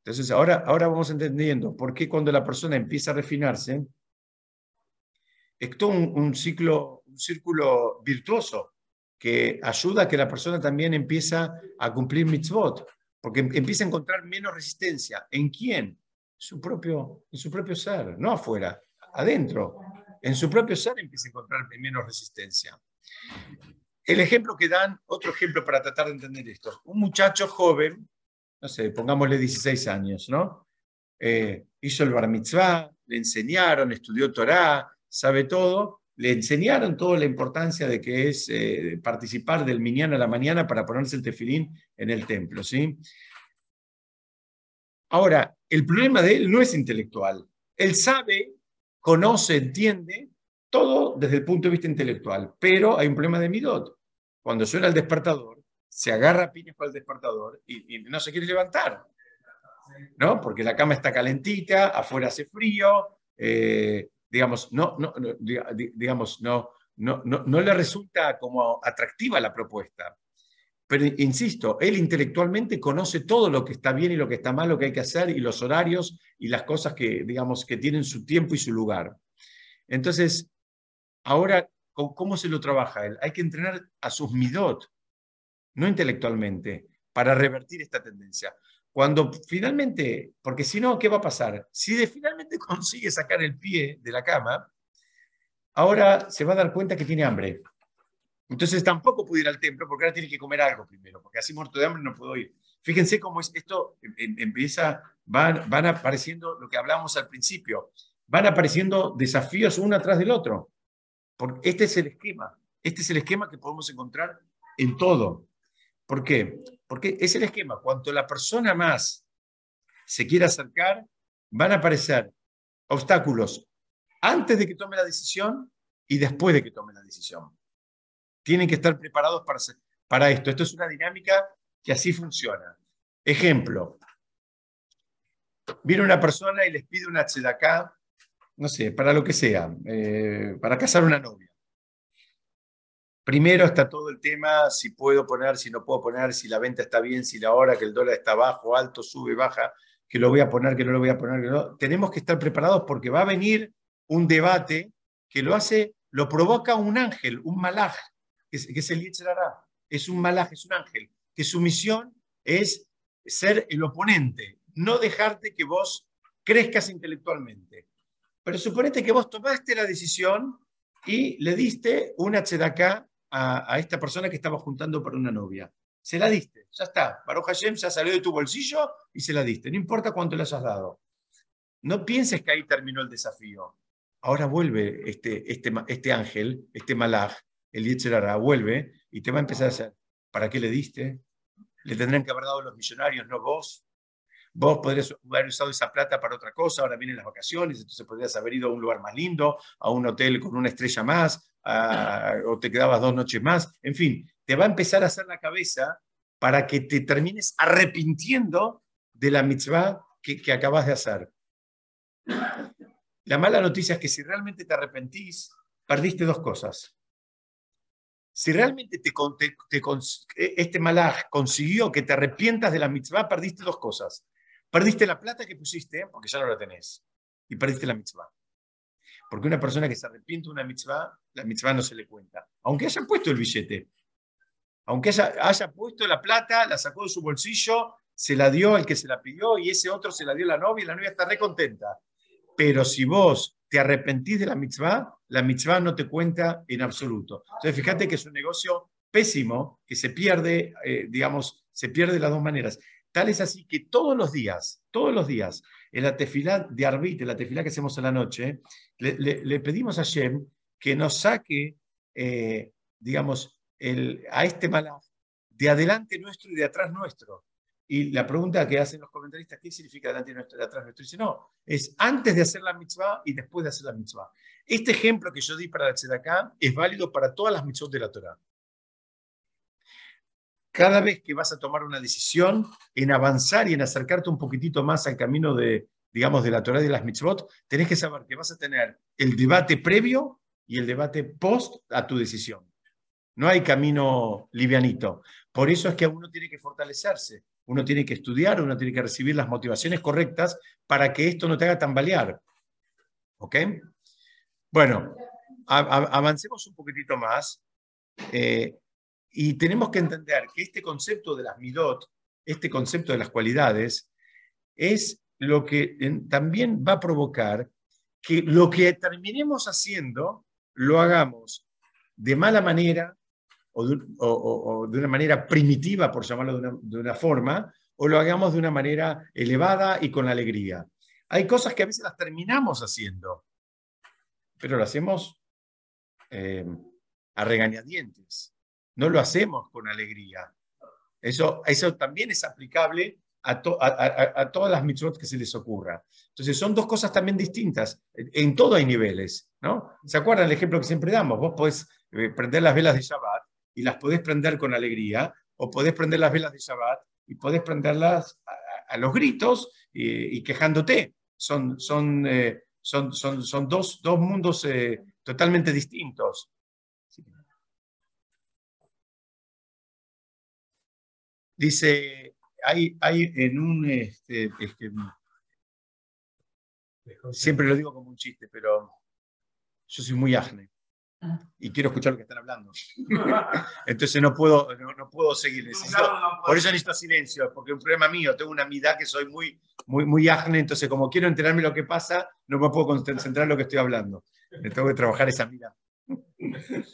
Entonces, ahora, ahora vamos entendiendo por qué cuando la persona empieza a refinarse, es todo un, ciclo, un círculo virtuoso que ayuda a que la persona también empieza a cumplir mitzvot, porque em, empieza a encontrar menos resistencia. ¿En quién? Su propio, en su propio ser, no afuera, adentro. En su propio ser empieza a encontrar menos resistencia. El ejemplo que dan, otro ejemplo para tratar de entender esto, un muchacho joven no sé, pongámosle 16 años, ¿no? Eh, hizo el bar mitzvah, le enseñaron, estudió Torah, sabe todo, le enseñaron toda la importancia de que es eh, participar del minyan a la mañana para ponerse el tefilín en el templo, ¿sí? Ahora, el problema de él no es intelectual. Él sabe, conoce, entiende todo desde el punto de vista intelectual, pero hay un problema de midot. Cuando suena el despertador, se agarra piñas para el despertador y, no se quiere levantar, ¿no? Porque la cama está calentita, afuera hace frío, eh, digamos, no, no, digamos, no, no, no, le resulta como atractiva la propuesta. Pero insisto, él intelectualmente conoce todo lo que está bien y lo que está mal, lo que hay que hacer y los horarios y las cosas que, digamos, que tienen su tiempo y su lugar. Entonces, ahora, ¿cómo se lo trabaja él? Hay que entrenar a sus midot, no intelectualmente, para revertir esta tendencia. Cuando finalmente, porque si no, ¿qué va a pasar? Si de finalmente consigue sacar el pie de la cama, ahora se va a dar cuenta que tiene hambre. Entonces tampoco puede ir al templo porque ahora tiene que comer algo primero, porque así muerto de hambre no puedo ir. Fíjense cómo es esto em, em, empieza, van, van apareciendo lo que hablábamos al principio, van apareciendo desafíos uno atrás del otro. Porque este es el esquema, este es el esquema que podemos encontrar en todo. ¿Por qué? Porque es el esquema. Cuanto la persona más se quiere acercar, van a aparecer obstáculos antes de que tome la decisión y después de que tome la decisión. Tienen que estar preparados para, para esto. Esto es una dinámica que así funciona. Ejemplo, viene una persona y les pide una tzedaká, no sé, para lo que sea, eh, para casar una novia. Primero está todo el tema, si puedo poner, si no puedo poner, si la venta está bien, si la hora, que el dólar está bajo, alto, sube, baja, que lo voy a poner, que no lo voy a poner. Tenemos que estar preparados porque va a venir un debate que lo hace, lo provoca un ángel, un malaj, que es, el Yetzerará. Es un malaj, es un ángel, que su misión es ser el oponente, no dejarte que vos crezcas intelectualmente. Pero suponete que vos tomaste la decisión y le diste una tzedaká a, esta persona que estaba juntando para una novia. Se la diste, ya está. Baruch Hashem ya salió de tu bolsillo y se la diste. No importa cuánto le hayas dado. No pienses que ahí terminó el desafío. Ahora vuelve este, este, este ángel, este malaj, el Yetzerara, vuelve y te va a empezar a hacer. ¿Para qué le diste? Le tendrían que haber dado los millonarios, no vos. Vos podrías haber usado esa plata para otra cosa, ahora vienen las vacaciones, entonces podrías haber ido a un lugar más lindo, a un hotel con una estrella más, o te quedabas dos noches más. En fin, te va a empezar a hacer la cabeza para que te termines arrepintiendo de la mitzvah que, que acabas de hacer. La mala noticia es que si realmente te arrepentís, perdiste dos cosas. Si realmente te, este malaj consiguió que te arrepientas de la mitzvah, perdiste dos cosas. Perdiste la plata que pusiste, porque ya no la tenés, y perdiste la mitzvah. Porque una persona que se arrepiente de una mitzvah, la mitzvah no se le cuenta. Aunque haya puesto el billete, aunque haya, puesto la plata, la sacó de su bolsillo, se la dio al que se la pidió y ese otro se la dio a la novia y la novia está re contenta. Pero si vos te arrepentís de la mitzvah, la mitzvah no te cuenta en absoluto. Entonces, fíjate que es un negocio pésimo que se pierde, eh, digamos, se pierde de las dos maneras. Tal es así que todos los días, todos los días, en la tefilá de Arbit, en la tefilá que hacemos en la noche, le, pedimos a Shem que nos saque, eh, digamos, el, a este malaf de adelante nuestro y de atrás nuestro. Y la pregunta que hacen los comentaristas, ¿qué significa nuestro y de atrás nuestro? Dice, no, es antes de hacer la mitzvah y después de hacer la mitzvah. Este ejemplo que yo di para la acá es válido para todas las mitzvot de la Torah cada vez que vas a tomar una decisión en avanzar y en acercarte un poquitito más al camino de, digamos, de la Torah y de las mitzvot, tenés que saber que vas a tener el debate previo y el debate post a tu decisión. No hay camino livianito. Por eso es que uno tiene que fortalecerse, uno tiene que estudiar, uno tiene que recibir las motivaciones correctas para que esto no te haga tambalear. ¿Ok? Bueno, avancemos un poquitito más. Eh, y tenemos que entender que este concepto de las midot, este concepto de las cualidades, es lo que también va a provocar que lo que terminemos haciendo lo hagamos de mala manera o de, una manera primitiva, por llamarlo de una, forma, o lo hagamos de una manera elevada y con alegría. Hay cosas que a veces las terminamos haciendo, pero lo hacemos eh, a regañadientes no lo hacemos con alegría. Eso, eso también es aplicable a, todas las mitzvot que se les ocurra. Entonces, son dos cosas también distintas. En, todo hay niveles, ¿no? ¿Se acuerdan el ejemplo que siempre damos? Vos podés eh, prender las velas de Shabbat y las podés prender con alegría, o podés prender las velas de Shabbat y podés prenderlas a, los gritos y, quejándote. Son, son, eh, son, son, son dos, dos mundos eh, totalmente distintos. Dice, hay, hay en un, este, siempre lo digo como un chiste, pero yo soy muy ajne. Y quiero escuchar lo que están hablando. Entonces no puedo, no, puedo seguir. por eso necesito silencio, porque es un problema mío. Tengo una amidad que soy muy, muy, muy ajne, entonces como quiero enterarme lo que pasa, no me puedo concentrar en lo que estoy hablando. tengo que trabajar esa mirada.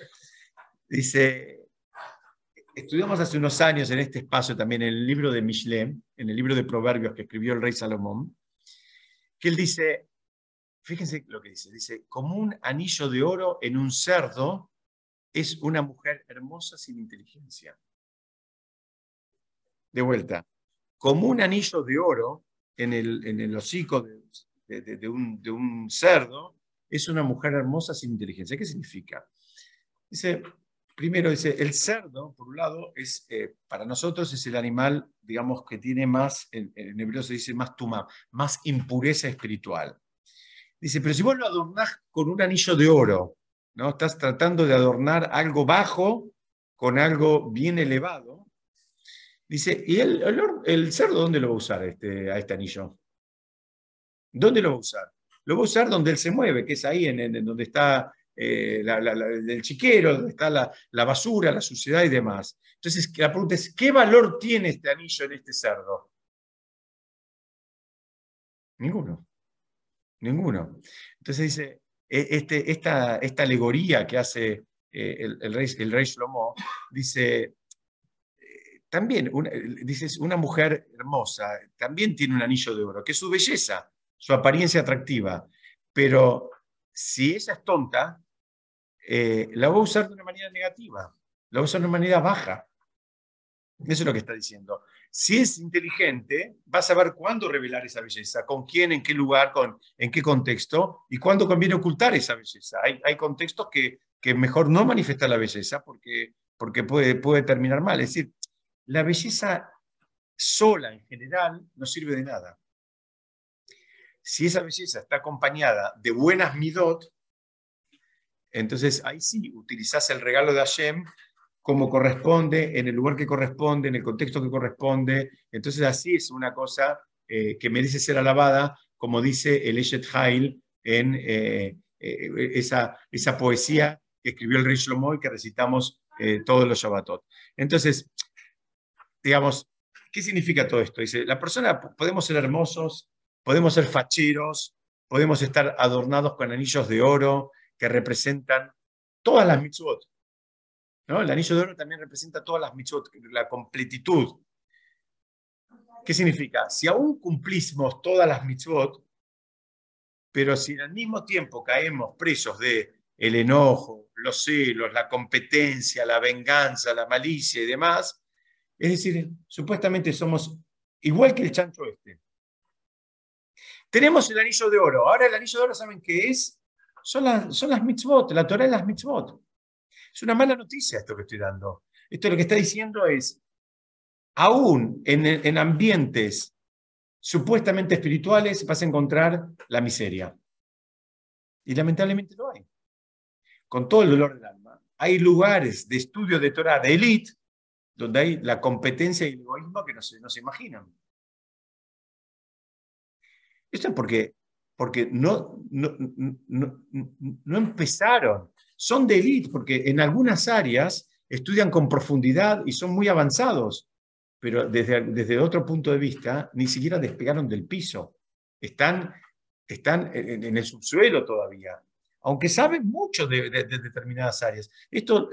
Dice, estudiamos hace unos años en este espacio también en el libro de Michelet, en el libro de Proverbios que escribió el rey Salomón, que él dice, fíjense lo que dice, dice, como un anillo de oro en un cerdo es una mujer hermosa sin inteligencia. De vuelta, como un anillo de oro en el, en el hocico de, un, de un cerdo es una mujer hermosa sin inteligencia. ¿Qué significa? Dice, primero dice, el cerdo, por un lado, es, eh, para nosotros es el animal, digamos, que tiene más, en, hebreo se dice más tuma, más impureza espiritual. Dice, pero si vos lo adornás con un anillo de oro, ¿no? Estás tratando de adornar algo bajo con algo bien elevado. Dice, ¿y el, cerdo dónde lo va a usar este, a este anillo? ¿Dónde lo va a usar? Lo va a usar donde él se mueve, que es ahí, en, donde está eh, el chiquero, donde está la, basura, la suciedad y demás. Entonces, la pregunta es, ¿qué valor tiene este anillo en este cerdo? Ninguno. Ninguno. Entonces dice, e, este, esta, esta alegoría que hace eh, el, rey, el rey Shlomo, dice, eh, también, una, dices, una mujer hermosa también tiene un anillo de oro, que es su belleza, su apariencia atractiva, pero si ella es tonta, eh, la va a usar de una manera negativa, la va a usar de una manera baja. Eso es lo que está diciendo. Si es inteligente, va a saber cuándo revelar esa belleza, con quién, en qué lugar, con, en qué contexto y cuándo conviene ocultar esa belleza. Hay, hay contextos que, que mejor no manifestar la belleza porque, porque puede, puede terminar mal. Es decir, la belleza sola en general no sirve de nada. Si esa belleza está acompañada de buenas midot, entonces ahí sí utilizás el regalo de Hashem como corresponde, en el lugar que corresponde, en el contexto que corresponde. Entonces así es una cosa eh, que merece ser alabada, como dice el Eshet Hail en eh, eh, esa, esa poesía que escribió el rey Shlomo y que recitamos todos los Shabbatot. Entonces, digamos, ¿qué significa todo esto? Dice, la persona, podemos ser hermosos, podemos ser facheros, podemos estar adornados con anillos de oro que representan todas las mitzvot, el anillo de oro también representa todas las mitzvot, la completitud. ¿Qué significa? Si aún cumplimos todas las mitzvot, pero si al mismo tiempo caemos presos de el enojo, los celos, la competencia, la venganza, la malicia y demás, es decir, supuestamente somos igual que el chancho este. Tenemos el anillo de oro. Ahora el anillo de oro, ¿saben qué es? Son las, son las mitzvot, la Torah de las mitzvot. Es una mala noticia esto que estoy dando. Esto lo que está diciendo es, aún en, ambientes supuestamente espirituales vas a encontrar la miseria. Y lamentablemente lo hay. Con todo el dolor del alma. Hay lugares de estudio de Torah de élite donde hay la competencia y el egoísmo que no se, no se imaginan. Esto es porque, porque no, no, no empezaron son de élite porque en algunas áreas estudian con profundidad y son muy avanzados, pero desde, desde otro punto de vista ni siquiera despegaron del piso. Están, están en, el subsuelo todavía, aunque saben mucho de, determinadas áreas. Esto,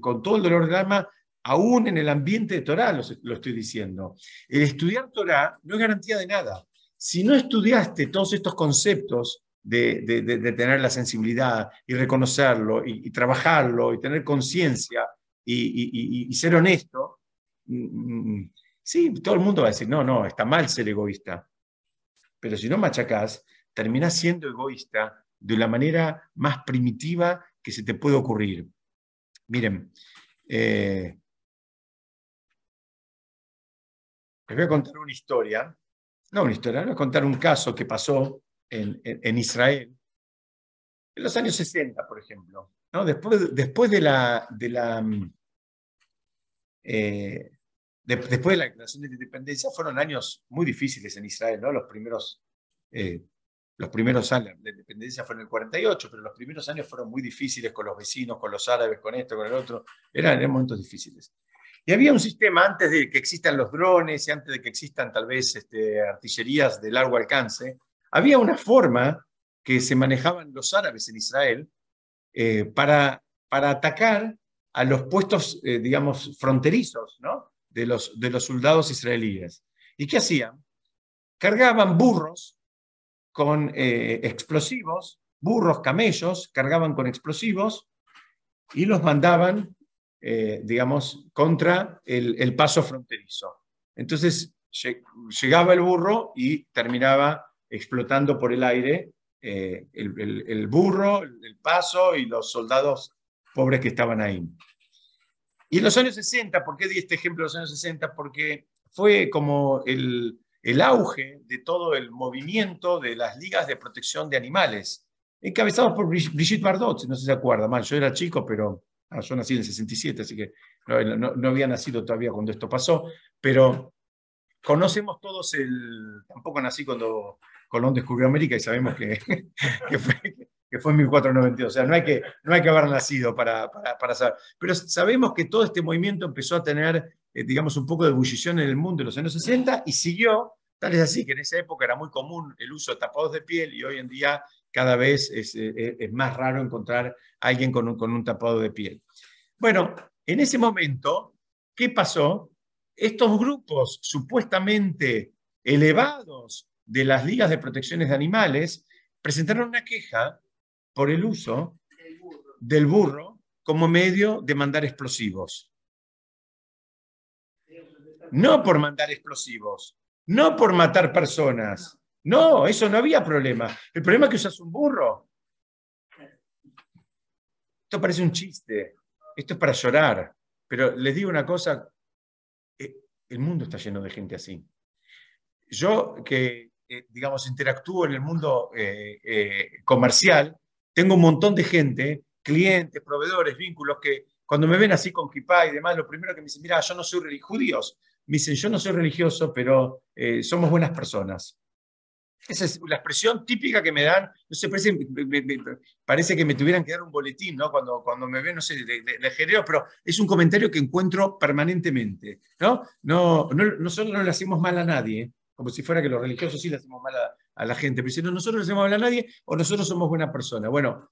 con todo el dolor del alma, aún en el ambiente de Torah lo, lo estoy diciendo. El estudiar Torah no es garantía de nada. Si no estudiaste todos estos conceptos de, tener la sensibilidad y reconocerlo y, trabajarlo y tener conciencia y, ser honesto, mm, mm, sí, todo el mundo va a decir, no, no, está mal ser egoísta. Pero si no machacás, terminás siendo egoísta de la manera más primitiva que se te puede ocurrir. Miren, eh, les voy a contar una historia, no una historia, les voy a contar un caso que pasó en, Israel, en los años 60, por ejemplo. ¿no? Después, después de la... De la mm, eh, después de la declaración de independencia fueron años muy difíciles en Israel, ¿no? Los primeros, eh, los primeros años, la independencia fue en el 48, pero los primeros años fueron muy difíciles con los vecinos, con los árabes, con esto, con el otro, eran, eran momentos difíciles. Y había un sistema antes de que existan los drones y antes de que existan tal vez este, artillerías de largo alcance, había una forma que se manejaban los árabes en Israel eh, para, para atacar a los puestos, eh, digamos, fronterizos ¿no? de, los, de los soldados israelíes. ¿Y qué hacían? Cargaban burros con eh, explosivos, burros, camellos, cargaban con explosivos y los mandaban, digamos, contra el, el paso fronterizo. Entonces, llegaba el burro y terminaba explotando por el aire eh, el, burro, el paso y los soldados pobres que estaban ahí. Y en los años 60, ¿por qué di este ejemplo de los años 60? Porque fue como el, auge de todo el movimiento de las ligas de protección de animales, encabezados por Brigitte Bardot, no si se acuerda, mal, yo era chico, pero ah, yo nací en el 67, así que no, había nacido todavía cuando esto pasó, pero conocemos todos el, tampoco nací cuando Colón descubrió América y sabemos que, que, fue, en 1492. O sea, no hay que, no hay que haber nacido para, para, saber. Pero sabemos que todo este movimiento empezó a tener, eh, digamos, un poco de ebullición en el mundo en los años 60 y siguió. Tal es así que en esa época era muy común el uso de tapados de piel y hoy en día cada vez es, eh, es más raro encontrar a alguien con un, con un tapado de piel. Bueno, en ese momento, ¿qué pasó? Estos grupos supuestamente elevados de las ligas de protecciones de animales presentaron una queja por el uso del burro como medio de mandar explosivos. No por mandar explosivos, no por matar personas. No, eso no había problema. El problema es que usas un burro. Esto parece un chiste. Esto es para llorar. Pero les digo una cosa, eh, el mundo está lleno de gente así. Yo que eh, digamos, interactúo en el mundo eh, eh, comercial, tengo un montón de gente, clientes, proveedores, vínculos, que cuando me ven así con kipá y demás, lo primero que me dicen, mira, yo no soy judíos, me dicen, yo no soy religioso, pero somos buenas personas. Esa es la expresión típica que me dan, no sé, parece, parece que me tuvieran que dar un boletín, ¿no? Cuando, cuando me ven, no sé, de, de, pero es un comentario que encuentro permanentemente, ¿no? No, no nosotros no le hacemos mal a nadie, como si fuera que los religiosos sí le hacemos mal a, la gente, pero si no, nosotros no hacemos mal a nadie o nosotros somos buena persona. Bueno,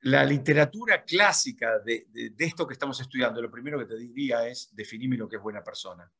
la literatura clásica de, esto que estamos estudiando, lo primero que te diría es definirme lo que es buena persona.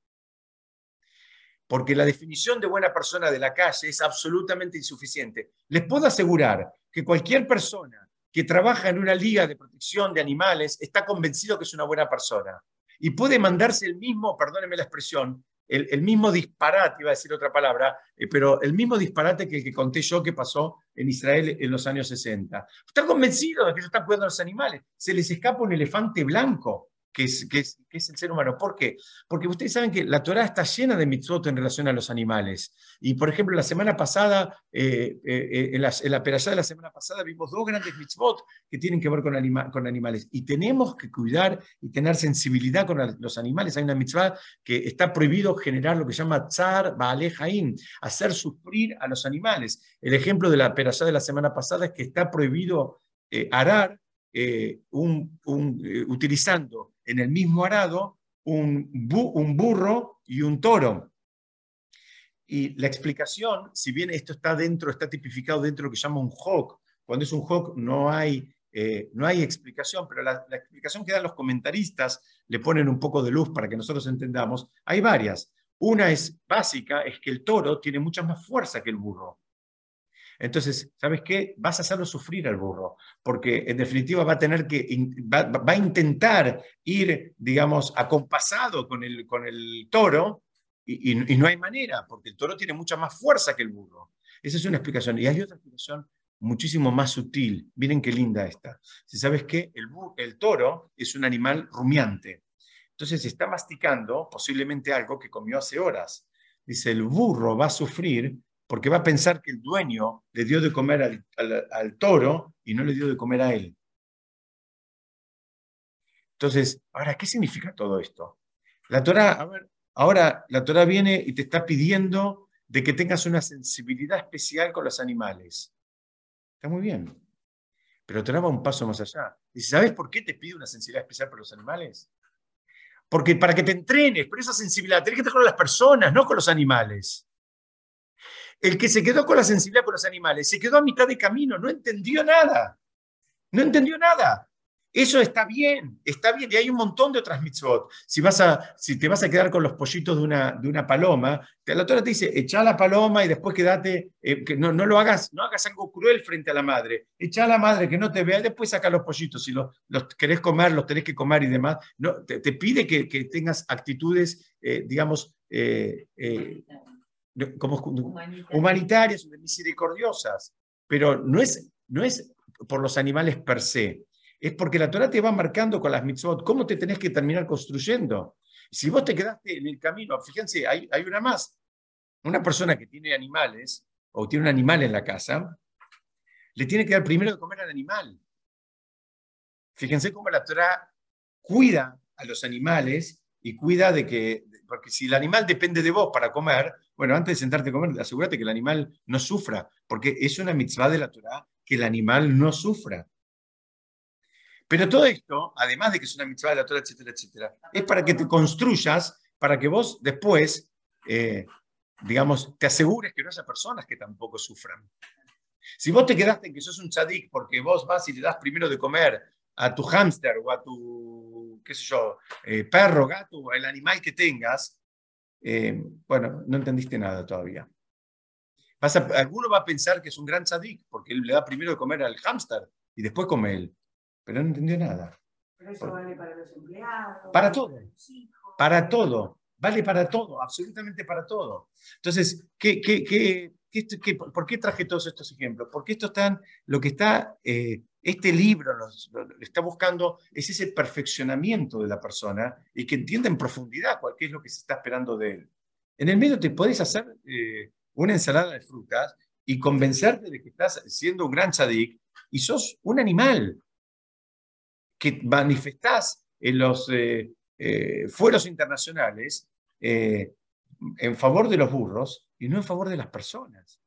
Porque la definición de buena persona de la calle es absolutamente insuficiente. Les puedo asegurar que cualquier persona que trabaja en una liga de protección de animales está convencido que es una buena persona. Y puede mandarse el mismo, perdónenme la expresión, el, mismo disparate, iba a decir otra palabra, eh, pero el mismo disparate que el que conté yo que pasó en Israel en los años 60. Están convencidos de que ellos están cuidando a los animales. Se les escapa un elefante blanco que es, que, es, que es, el ser humano. ¿Por qué? Porque ustedes saben que la Torah está llena de mitzvot en relación a los animales. Y, por ejemplo, la semana pasada, eh, eh, en, la, en la de la semana pasada, vimos dos grandes mitzvot que tienen que ver con, con animales. Y tenemos que cuidar y tener sensibilidad con los animales. Hay una mitzvah que está prohibido generar lo que se llama tzar baale hacer sufrir a los animales. El ejemplo de la perashá de la semana pasada es que está prohibido eh, arar un, utilizando en el mismo arado un, un burro y un toro. Y la explicación, si bien esto está dentro, está tipificado dentro de lo que llama un hawk, cuando es un hawk no hay, eh, no hay explicación, pero la, la, explicación que dan los comentaristas le ponen un poco de luz para que nosotros entendamos. Hay varias. Una es básica, es que el toro tiene mucha más fuerza que el burro. Entonces, ¿sabes qué? Vas a hacerlo sufrir al burro, porque en definitiva va a tener que, va, a intentar ir, digamos, acompasado con el, con el toro y, no hay manera, porque el toro tiene mucha más fuerza que el burro. Esa es una explicación. Y hay otra explicación muchísimo más sutil. Miren qué linda esta. Si sabes qué, el, el toro es un animal rumiante. Entonces está masticando posiblemente algo que comió hace horas. Dice, el burro va a sufrir porque va a pensar que el dueño le dio de comer al, toro y no le dio de comer a él. Entonces, ahora, ¿qué significa todo esto? La Torah, ahora la Torah viene y te está pidiendo de que tengas una sensibilidad especial con los animales. Está muy bien. Pero Torah va un paso más allá. Dice, ¿sabes por qué te pide una sensibilidad especial por los animales? Porque para que te entrenes, por esa sensibilidad, tienes que estar con las personas, no con los animales. El que se quedó con la sensibilidad por los animales se quedó a mitad de camino, no entendió nada. No entendió nada. Eso está bien, está bien. Y hay un montón de otras mitzvot. Si, vas a, si te vas a quedar con los pollitos de una, de una paloma, la Torah te dice, echa la paloma y después quédate, eh, que no, no, lo hagas, no hagas algo cruel frente a la madre. Echa a la madre que no te vea después saca los pollitos. Si los, los querés comer, los tenés que comer y demás. No, te, pide que, que, tengas actitudes, eh, digamos, eh, como, humanitarias, misericordiosas. Pero no es, no es por los animales per se es porque la Torah te va marcando con las mitzvot cómo te tenés que terminar construyendo. Si vos te quedaste en el camino, fíjense, hay, hay una más. Una persona que tiene animales o tiene un animal en la casa, le tiene que dar primero de comer al animal. Fíjense cómo la Torah cuida a los animales y cuida de que, porque si el animal depende de vos para comer, bueno, antes de sentarte a comer, asegúrate que el animal no sufra, porque es una mitzvah de la Torah que el animal no sufra. Pero todo esto, además de que es una mitzvah de la Torah, etcétera, etcétera, es para que te construyas, para que vos después, eh, digamos, te asegures que no haya personas que tampoco sufran. Si vos te quedaste en que sos un tzadik porque vos vas y le das primero de comer a tu hámster o a tu, qué sé yo, eh, perro, gato, el animal que tengas, eh, bueno, no entendiste nada todavía. alguno va a pensar que es un gran tzadik porque él le da primero de comer al hámster y después come él pero no entendió nada. Pero eso vale para los empleados. Para todo. Para todo. Vale para todo, absolutamente para todo. Entonces, ¿qué, qué, qué, qué por qué traje todos estos ejemplos? Porque esto están, lo que está, eh, este libro lo, está buscando es ese perfeccionamiento de la persona y que entienda en profundidad cuál es lo que se está esperando de él. En el medio te puedes hacer eh, una ensalada de frutas y convencerte de que estás siendo un gran chadik y sos un animal que manifestás en los eh, eh, fueros internacionales eh, en favor de los burros y no en favor de las personas.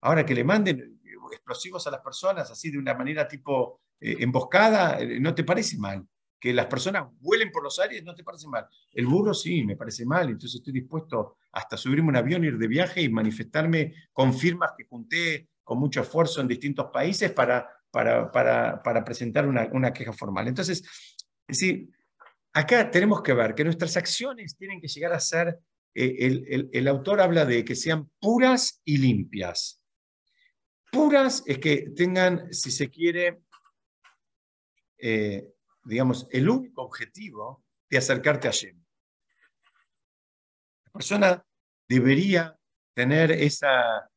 Ahora que le manden explosivos a las personas así de una manera tipo emboscada, no te parece mal. Que las personas vuelen por los aires no te parece mal. El burro sí, me parece mal. Entonces estoy dispuesto hasta subirme un avión, ir de viaje y manifestarme con firmas que junté con mucho esfuerzo en distintos países para para, para, presentar una, queja formal. Entonces, sí, acá tenemos que ver que nuestras acciones tienen que llegar a ser, eh, el, el, autor habla de que sean puras y limpias. Puras es que tengan, si se quiere, eh, digamos, el único objetivo de acercarte a Shem. La persona debería tener esa,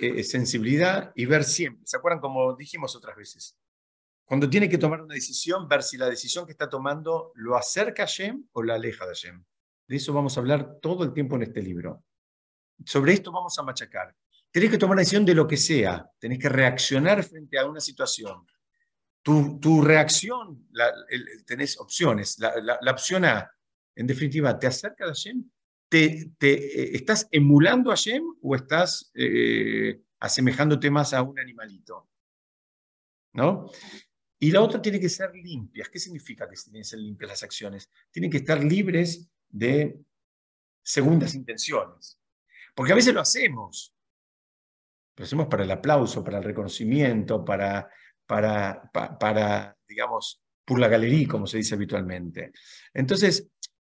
eh, sensibilidad y ver siempre. ¿Se acuerdan como dijimos otras veces? Cuando tiene que tomar una decisión, ver si la decisión que está tomando lo acerca a Shem o la aleja de Shem. De eso vamos a hablar todo el tiempo en este libro. Sobre esto vamos a machacar. Tenés que tomar una decisión de lo que sea. Tenés que reaccionar frente a una situación. Tu, tu reacción, tenés opciones. La, la, opción A, en definitiva, ¿te acerca a Shem te, eh, ¿estás emulando a Shem o estás eh, asemejándote más a un animalito? ¿No? Y la otra tiene que ser limpias. ¿Qué significa que tienen que ser limpias las acciones? Tienen que estar libres de segundas intenciones. Porque a veces lo hacemos. Lo hacemos para el aplauso, para el reconocimiento, para, para, para, digamos, por la galería, como se dice habitualmente. Entonces,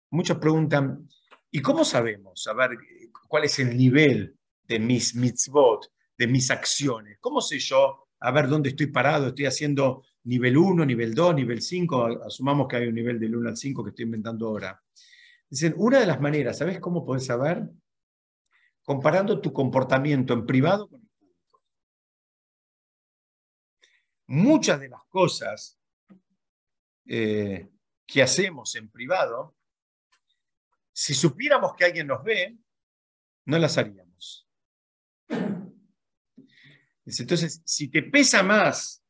muchos preguntan, ¿Y cómo sabemos saber eh, cuál es el nivel de mis mitzvot, de mis acciones? ¿Cómo sé yo a ver dónde estoy parado? ¿Estoy haciendo nivel 1, nivel 2, nivel 5? Asumamos que hay un nivel del 1 al 5 que estoy inventando ahora. Dicen, una de las maneras, ¿sabes cómo puedes saber? Comparando tu comportamiento en privado con Muchas de las cosas eh, que hacemos en privado si supiéramos que alguien nos ve, no las haríamos. Entonces, si te pesa más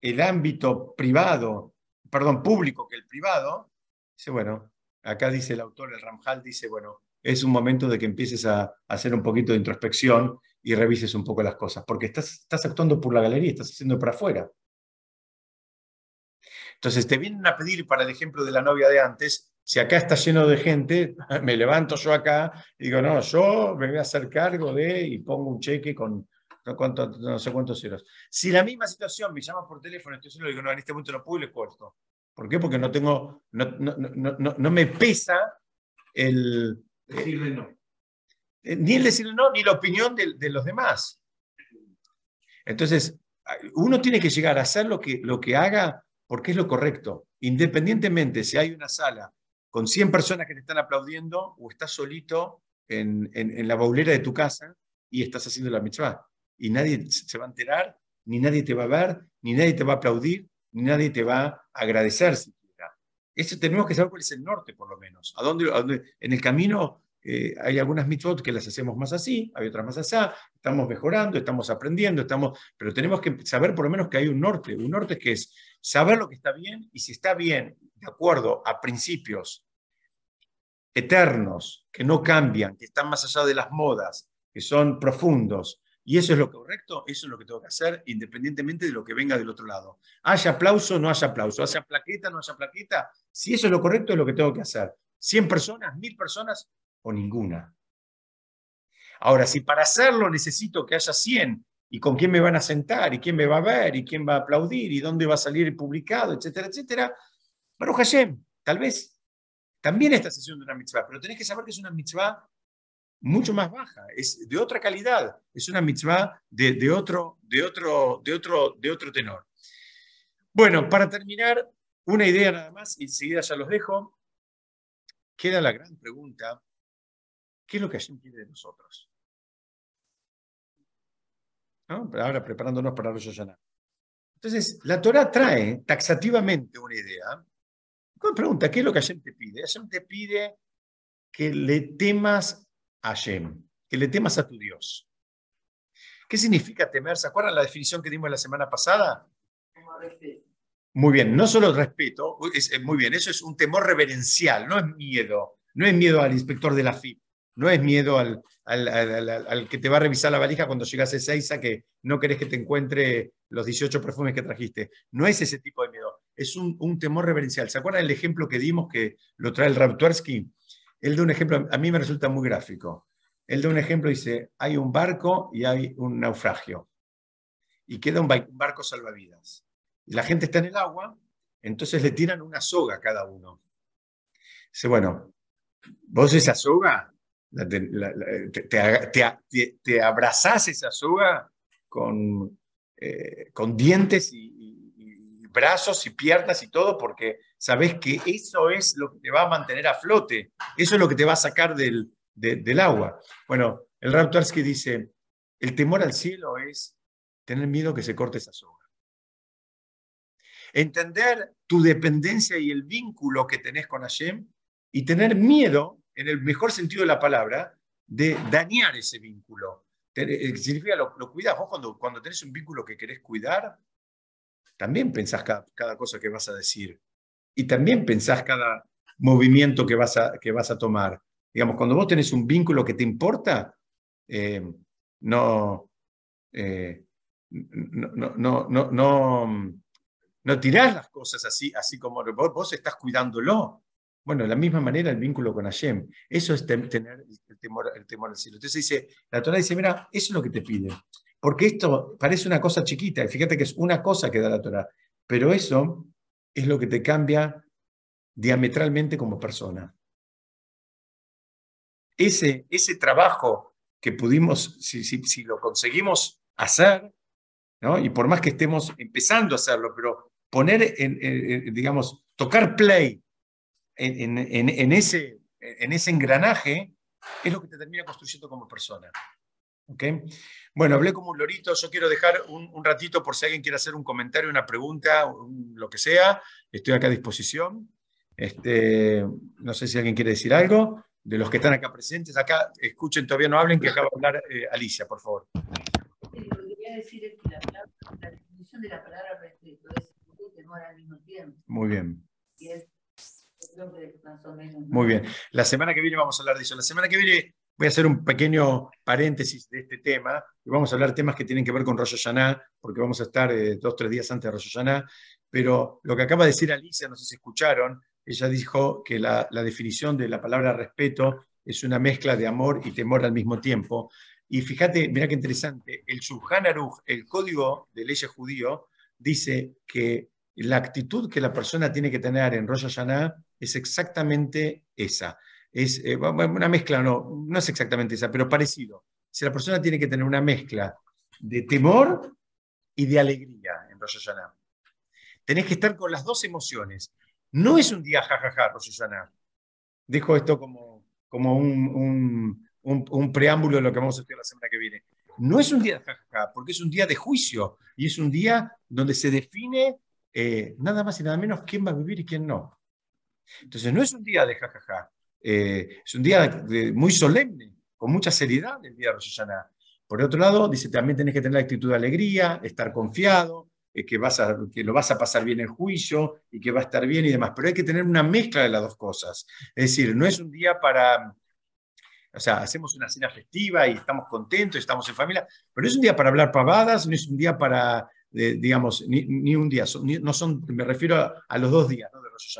el ámbito privado, perdón, público que el privado, dice, bueno, acá dice el autor, el Ramjal, dice, bueno, es un momento de que empieces a, hacer un poquito de introspección y revises un poco las cosas, porque estás, estás actuando por la galería, estás haciendo para afuera. Entonces te vienen a pedir, para el ejemplo de la novia de antes, si acá está lleno de gente, me levanto yo acá y digo, no, yo me voy a hacer cargo de y pongo un cheque con no, sé cuántos ceros. Si la misma situación me llama por teléfono, entonces le digo, no, en este momento no puedo y le corto. ¿Por qué? Porque no tengo, no, no, no, no me pesa el... Decirle no. Eh, ni el decirle no, ni la opinión de, de, los demás. Entonces, uno tiene que llegar a hacer lo que, lo que haga porque es lo correcto, independientemente si hay una sala con 100 personas que te están aplaudiendo o estás solito en, la baulera de tu casa y estás haciendo la mitzvah. Y nadie se va a enterar, ni nadie te va a ver, ni nadie te va a aplaudir, ni nadie te va a agradecer siquiera. Eso tenemos que saber cuál es el norte, por lo menos. ¿A dónde, a dónde en el camino eh, hay algunas mitzvot que las hacemos más así, hay otras más así, estamos mejorando, estamos aprendiendo, estamos, pero tenemos que saber por lo menos que hay un norte. Un norte que es saber lo que está bien y si está bien, de acuerdo a principios eternos, que no cambian, que están más allá de las modas, que son profundos, y eso es lo correcto, eso es lo que tengo que hacer, independientemente de lo que venga del otro lado. Haya aplauso, no haya aplauso, haya plaqueta, no haya plaqueta, si eso es lo correcto, es lo que tengo que hacer. 100 personas, 1000 personas o ninguna. Ahora, si para hacerlo necesito que haya 100 y con quién me van a sentar y quién me va a ver y quién va a aplaudir y dónde va a salir publicado, etcétera, etcétera, Baruch Hashem, tal vez también esta sesión de una mitzvah, pero tenés que saber que es una mitzvah mucho más baja, es de otra calidad, es una mitzvah de, otro, de, otro, de, otro, de otro tenor. Bueno, para terminar, una idea nada más, y enseguida ya los dejo. Queda la gran pregunta, ¿qué es lo que Hashem quiere de nosotros? Ahora preparándonos para Rosh Hashanah. Entonces, la Torah trae taxativamente una idea. ¿Cuál pregunta? ¿Qué es lo que Hashem te pide? Hashem te pide que le temas Hashem, que le temas a tu Dios. ¿Qué significa temer? ¿Se acuerdan la definición que dimos la semana pasada? Muy bien, no solo respeto, es, muy bien, eso es un temor reverencial, no es miedo, no es miedo al inspector de la FIP, no es miedo al, al, que te va a revisar la valija cuando llegas a Ezeiza, que no querés que te encuentre los 18 perfumes que trajiste. No es ese tipo de miedo, es un, un temor reverencial. ¿Se acuerdan el ejemplo que dimos que lo trae el Raptuarsky? Él da un ejemplo, a mí me resulta muy gráfico. Él da un ejemplo, dice, hay un barco y hay un naufragio. Y queda un barco salvavidas. Y la gente está en el agua, entonces le tiran una soga a cada uno. Dice, bueno, vos esa soga, te, te, abrazás esa soga con, eh, con dientes y, brazos y piernas y todo, porque sabes que eso es lo que te va a mantener a flote, eso es lo que te va a sacar del, del agua. Bueno, el Raptorsky dice, el temor al cielo es tener miedo que se corte esa soga. Entender tu dependencia y el vínculo que tenés con Hashem y tener miedo, en el mejor sentido de la palabra, de dañar ese vínculo. Eh, significa lo, lo cuidas. Vos cuando, cuando tenés un vínculo que querés cuidar, también pensás cada, cosa que vas a decir y también pensás cada movimiento que vas a, que vas a tomar. Digamos, cuando vos tenés un vínculo que te importa, eh, no, eh, no, no, no, no, no, tirás las cosas así, así como vos, vos, estás cuidándolo. Bueno, de la misma manera el vínculo con Hashem. Eso es tener el temor, el temor al cielo. Entonces dice, la Torah dice, mira, eso es lo que te pide. Porque esto parece una cosa chiquita, y fíjate que es una cosa que da la Torah, pero eso es lo que te cambia diametralmente como persona. Ese, ese trabajo que pudimos, si, si, lo conseguimos hacer, ¿no? y por más que estemos empezando a hacerlo, pero poner, en, digamos, tocar play en, en, ese, en ese engranaje es lo que te termina construyendo como persona. ¿Okay? Bueno, hablé como un lorito, yo quiero dejar un, ratito por si alguien quiere hacer un comentario, una pregunta, lo que sea, estoy acá a disposición. Este, no sé si alguien quiere decir algo. De los que están acá presentes, acá escuchen, todavía no hablen, que acaba de hablar eh, Alicia, por favor. lo que quería decir es que la, definición de la palabra respeto es temor al mismo tiempo. Muy bien. Y es, Muy bien. La semana que viene vamos a hablar de eso. La semana que viene Voy a hacer un pequeño paréntesis de este tema y vamos a hablar temas que tienen que ver con Rosh Hashanah, porque vamos a estar eh, dos o tres días antes de Rosh Hashanah. Pero lo que acaba de decir Alicia, no sé si escucharon, ella dijo que la, definición de la palabra respeto es una mezcla de amor y temor al mismo tiempo. Y fíjate, mira qué interesante, el Shulchan Aruch, el código de leyes judío, dice que la actitud que la persona tiene que tener en Rosh Hashanah es exactamente esa. Es eh, una mezcla, no, no es exactamente esa, pero parecido. Si la persona tiene que tener una mezcla de temor y de alegría en Rosh Hashanah. Tenés que estar con las dos emociones. No es un día jajaja, Rosh Hashanah. Dejo esto como, como un, un, preámbulo de lo que vamos a estudiar la semana que viene. No es un día jajaja, porque es un día de juicio y es un día donde se define eh, nada más y nada menos quién va a vivir y quién no. Entonces no es un día de jajaja, eh, es un día muy solemne, con mucha seriedad el día de Rosh. Por otro lado, dice, también tenés que tener la actitud de alegría, estar confiado, eh, que, vas a, que lo vas a pasar bien el juicio y que va a estar bien y demás. Pero hay que tener una mezcla de las dos cosas. Es decir, no es un día para, o sea, hacemos una cena festiva y estamos contentos, estamos en familia, pero no es un día para hablar pavadas, no es un día para, digamos, ni, un día, no son, me refiero a, los dos días de Rosh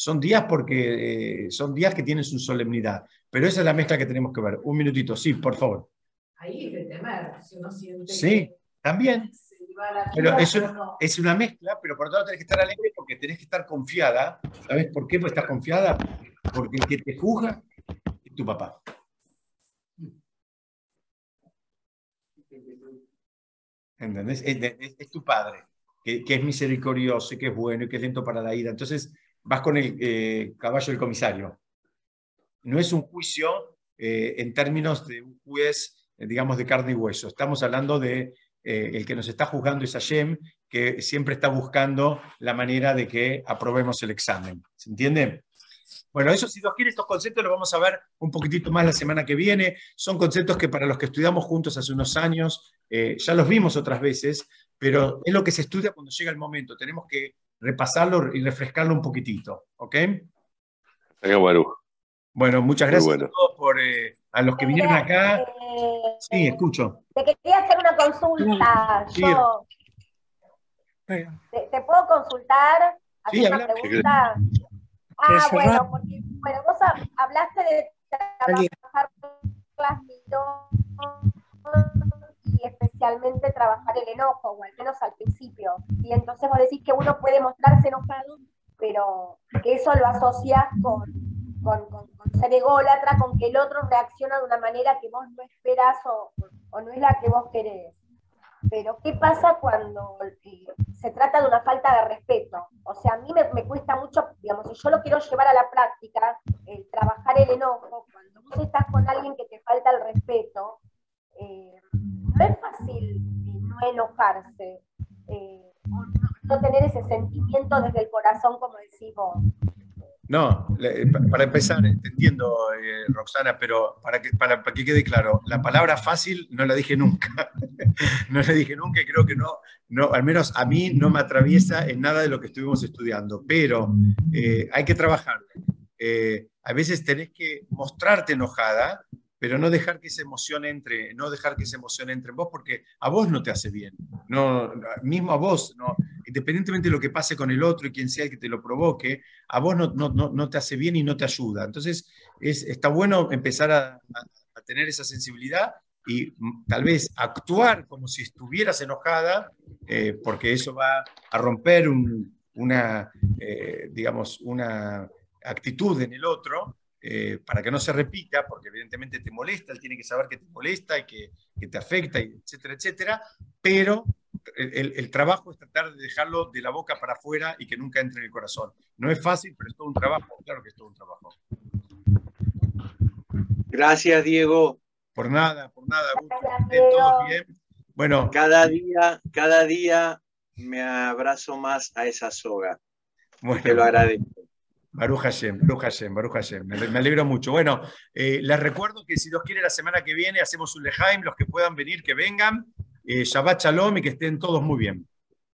Son días porque eh, son días que tienen su solemnidad, pero esa es la mezcla que tenemos que ver. Un minutito, sí, por favor. Ahí que temer, si uno siente Sí, también. Pero eso es una mezcla, pero por otro lado tenés que estar alegre porque tenés que estar confiada. ¿Sabes por qué? Pues estás confiada porque el que te juzga es tu papá. ¿Entendés? Es, tu padre, que, es misericordioso y que es bueno y que es lento para la ira. Entonces vas con el eh, caballo del comisario. No es un juicio eh, en términos de un juez, eh, digamos, de carne y hueso. Estamos hablando de el que nos está juzgando es Hashem, que siempre está buscando la manera de que aprobemos el examen. ¿Se entiende? Bueno, eso si Dios quiere, estos conceptos los vamos a ver un poquitito más la semana que viene. Son conceptos que para los que estudiamos juntos hace unos años, ya los vimos otras veces, pero es lo que se estudia cuando llega el momento. Tenemos que repasarlo y refrescarlo un poquitito, ¿ok? Bueno, muchas gracias a todos por eh, a los que vinieron acá. Sí, escucho. Te quería hacer una consulta. ¿Te, puedo consultar? Sí, una pregunta? Ah, bueno, porque bueno, vos hablaste de trabajar las especialmente trabajar el enojo, o al menos al principio. Y entonces vos decís que uno puede mostrarse enojado, pero que eso lo asocias con, con, con, ser ególatra, con que el otro reacciona de una manera que vos no esperás o, o no es la que vos querés. Pero ¿qué pasa cuando se trata de una falta de respeto? O sea, a mí me, cuesta mucho, digamos, si yo lo quiero llevar a la práctica, el trabajar el enojo, cuando vos estás con alguien que te falta el respeto, eh, es fácil no enojarse, eh, no, tener ese sentimiento desde el corazón, como decís vos. No, para empezar, te entiendo, eh, Roxana, pero para que, para, que quede claro, la palabra fácil no la dije nunca. no la dije nunca y creo que no, no, al menos a mí no me atraviesa en nada de lo que estuvimos estudiando, pero eh, hay que trabajar. Eh, a veces tenés que mostrarte enojada, pero no dejar que esa emoción entre, no dejar que esa emoción entre en vos, porque a vos no te hace bien. No, mismo a vos, no, independientemente de lo que pase con el otro y quien sea el que te lo provoque, a vos no, no, te hace bien y no te ayuda. Entonces, es, está bueno empezar a, tener esa sensibilidad y mm, tal vez actuar como si estuvieras enojada, eh, porque eso va a romper una, eh, digamos, una actitud en el otro, eh, para que no se repita, porque evidentemente te molesta, él tiene que saber que te molesta y que, que te afecta, etcétera, etcétera, pero el, trabajo es tratar de dejarlo de la boca para afuera y que nunca entre en el corazón. No es fácil, pero es todo un trabajo, claro que es todo un trabajo. Gracias, Diego. Por nada, por nada. Todos bien. Bueno. Cada día, cada día me abrazo más a esa soga. Bueno, Te lo agradezco. Baruch Hashem, Baruch Hashem, Baruch Hashem. Me, alegro mucho. Bueno, eh, les recuerdo que si Dios quiere, la semana que viene hacemos un Lejaim. Los que puedan venir, que vengan. Eh, Shabbat Shalom y que estén todos muy bien.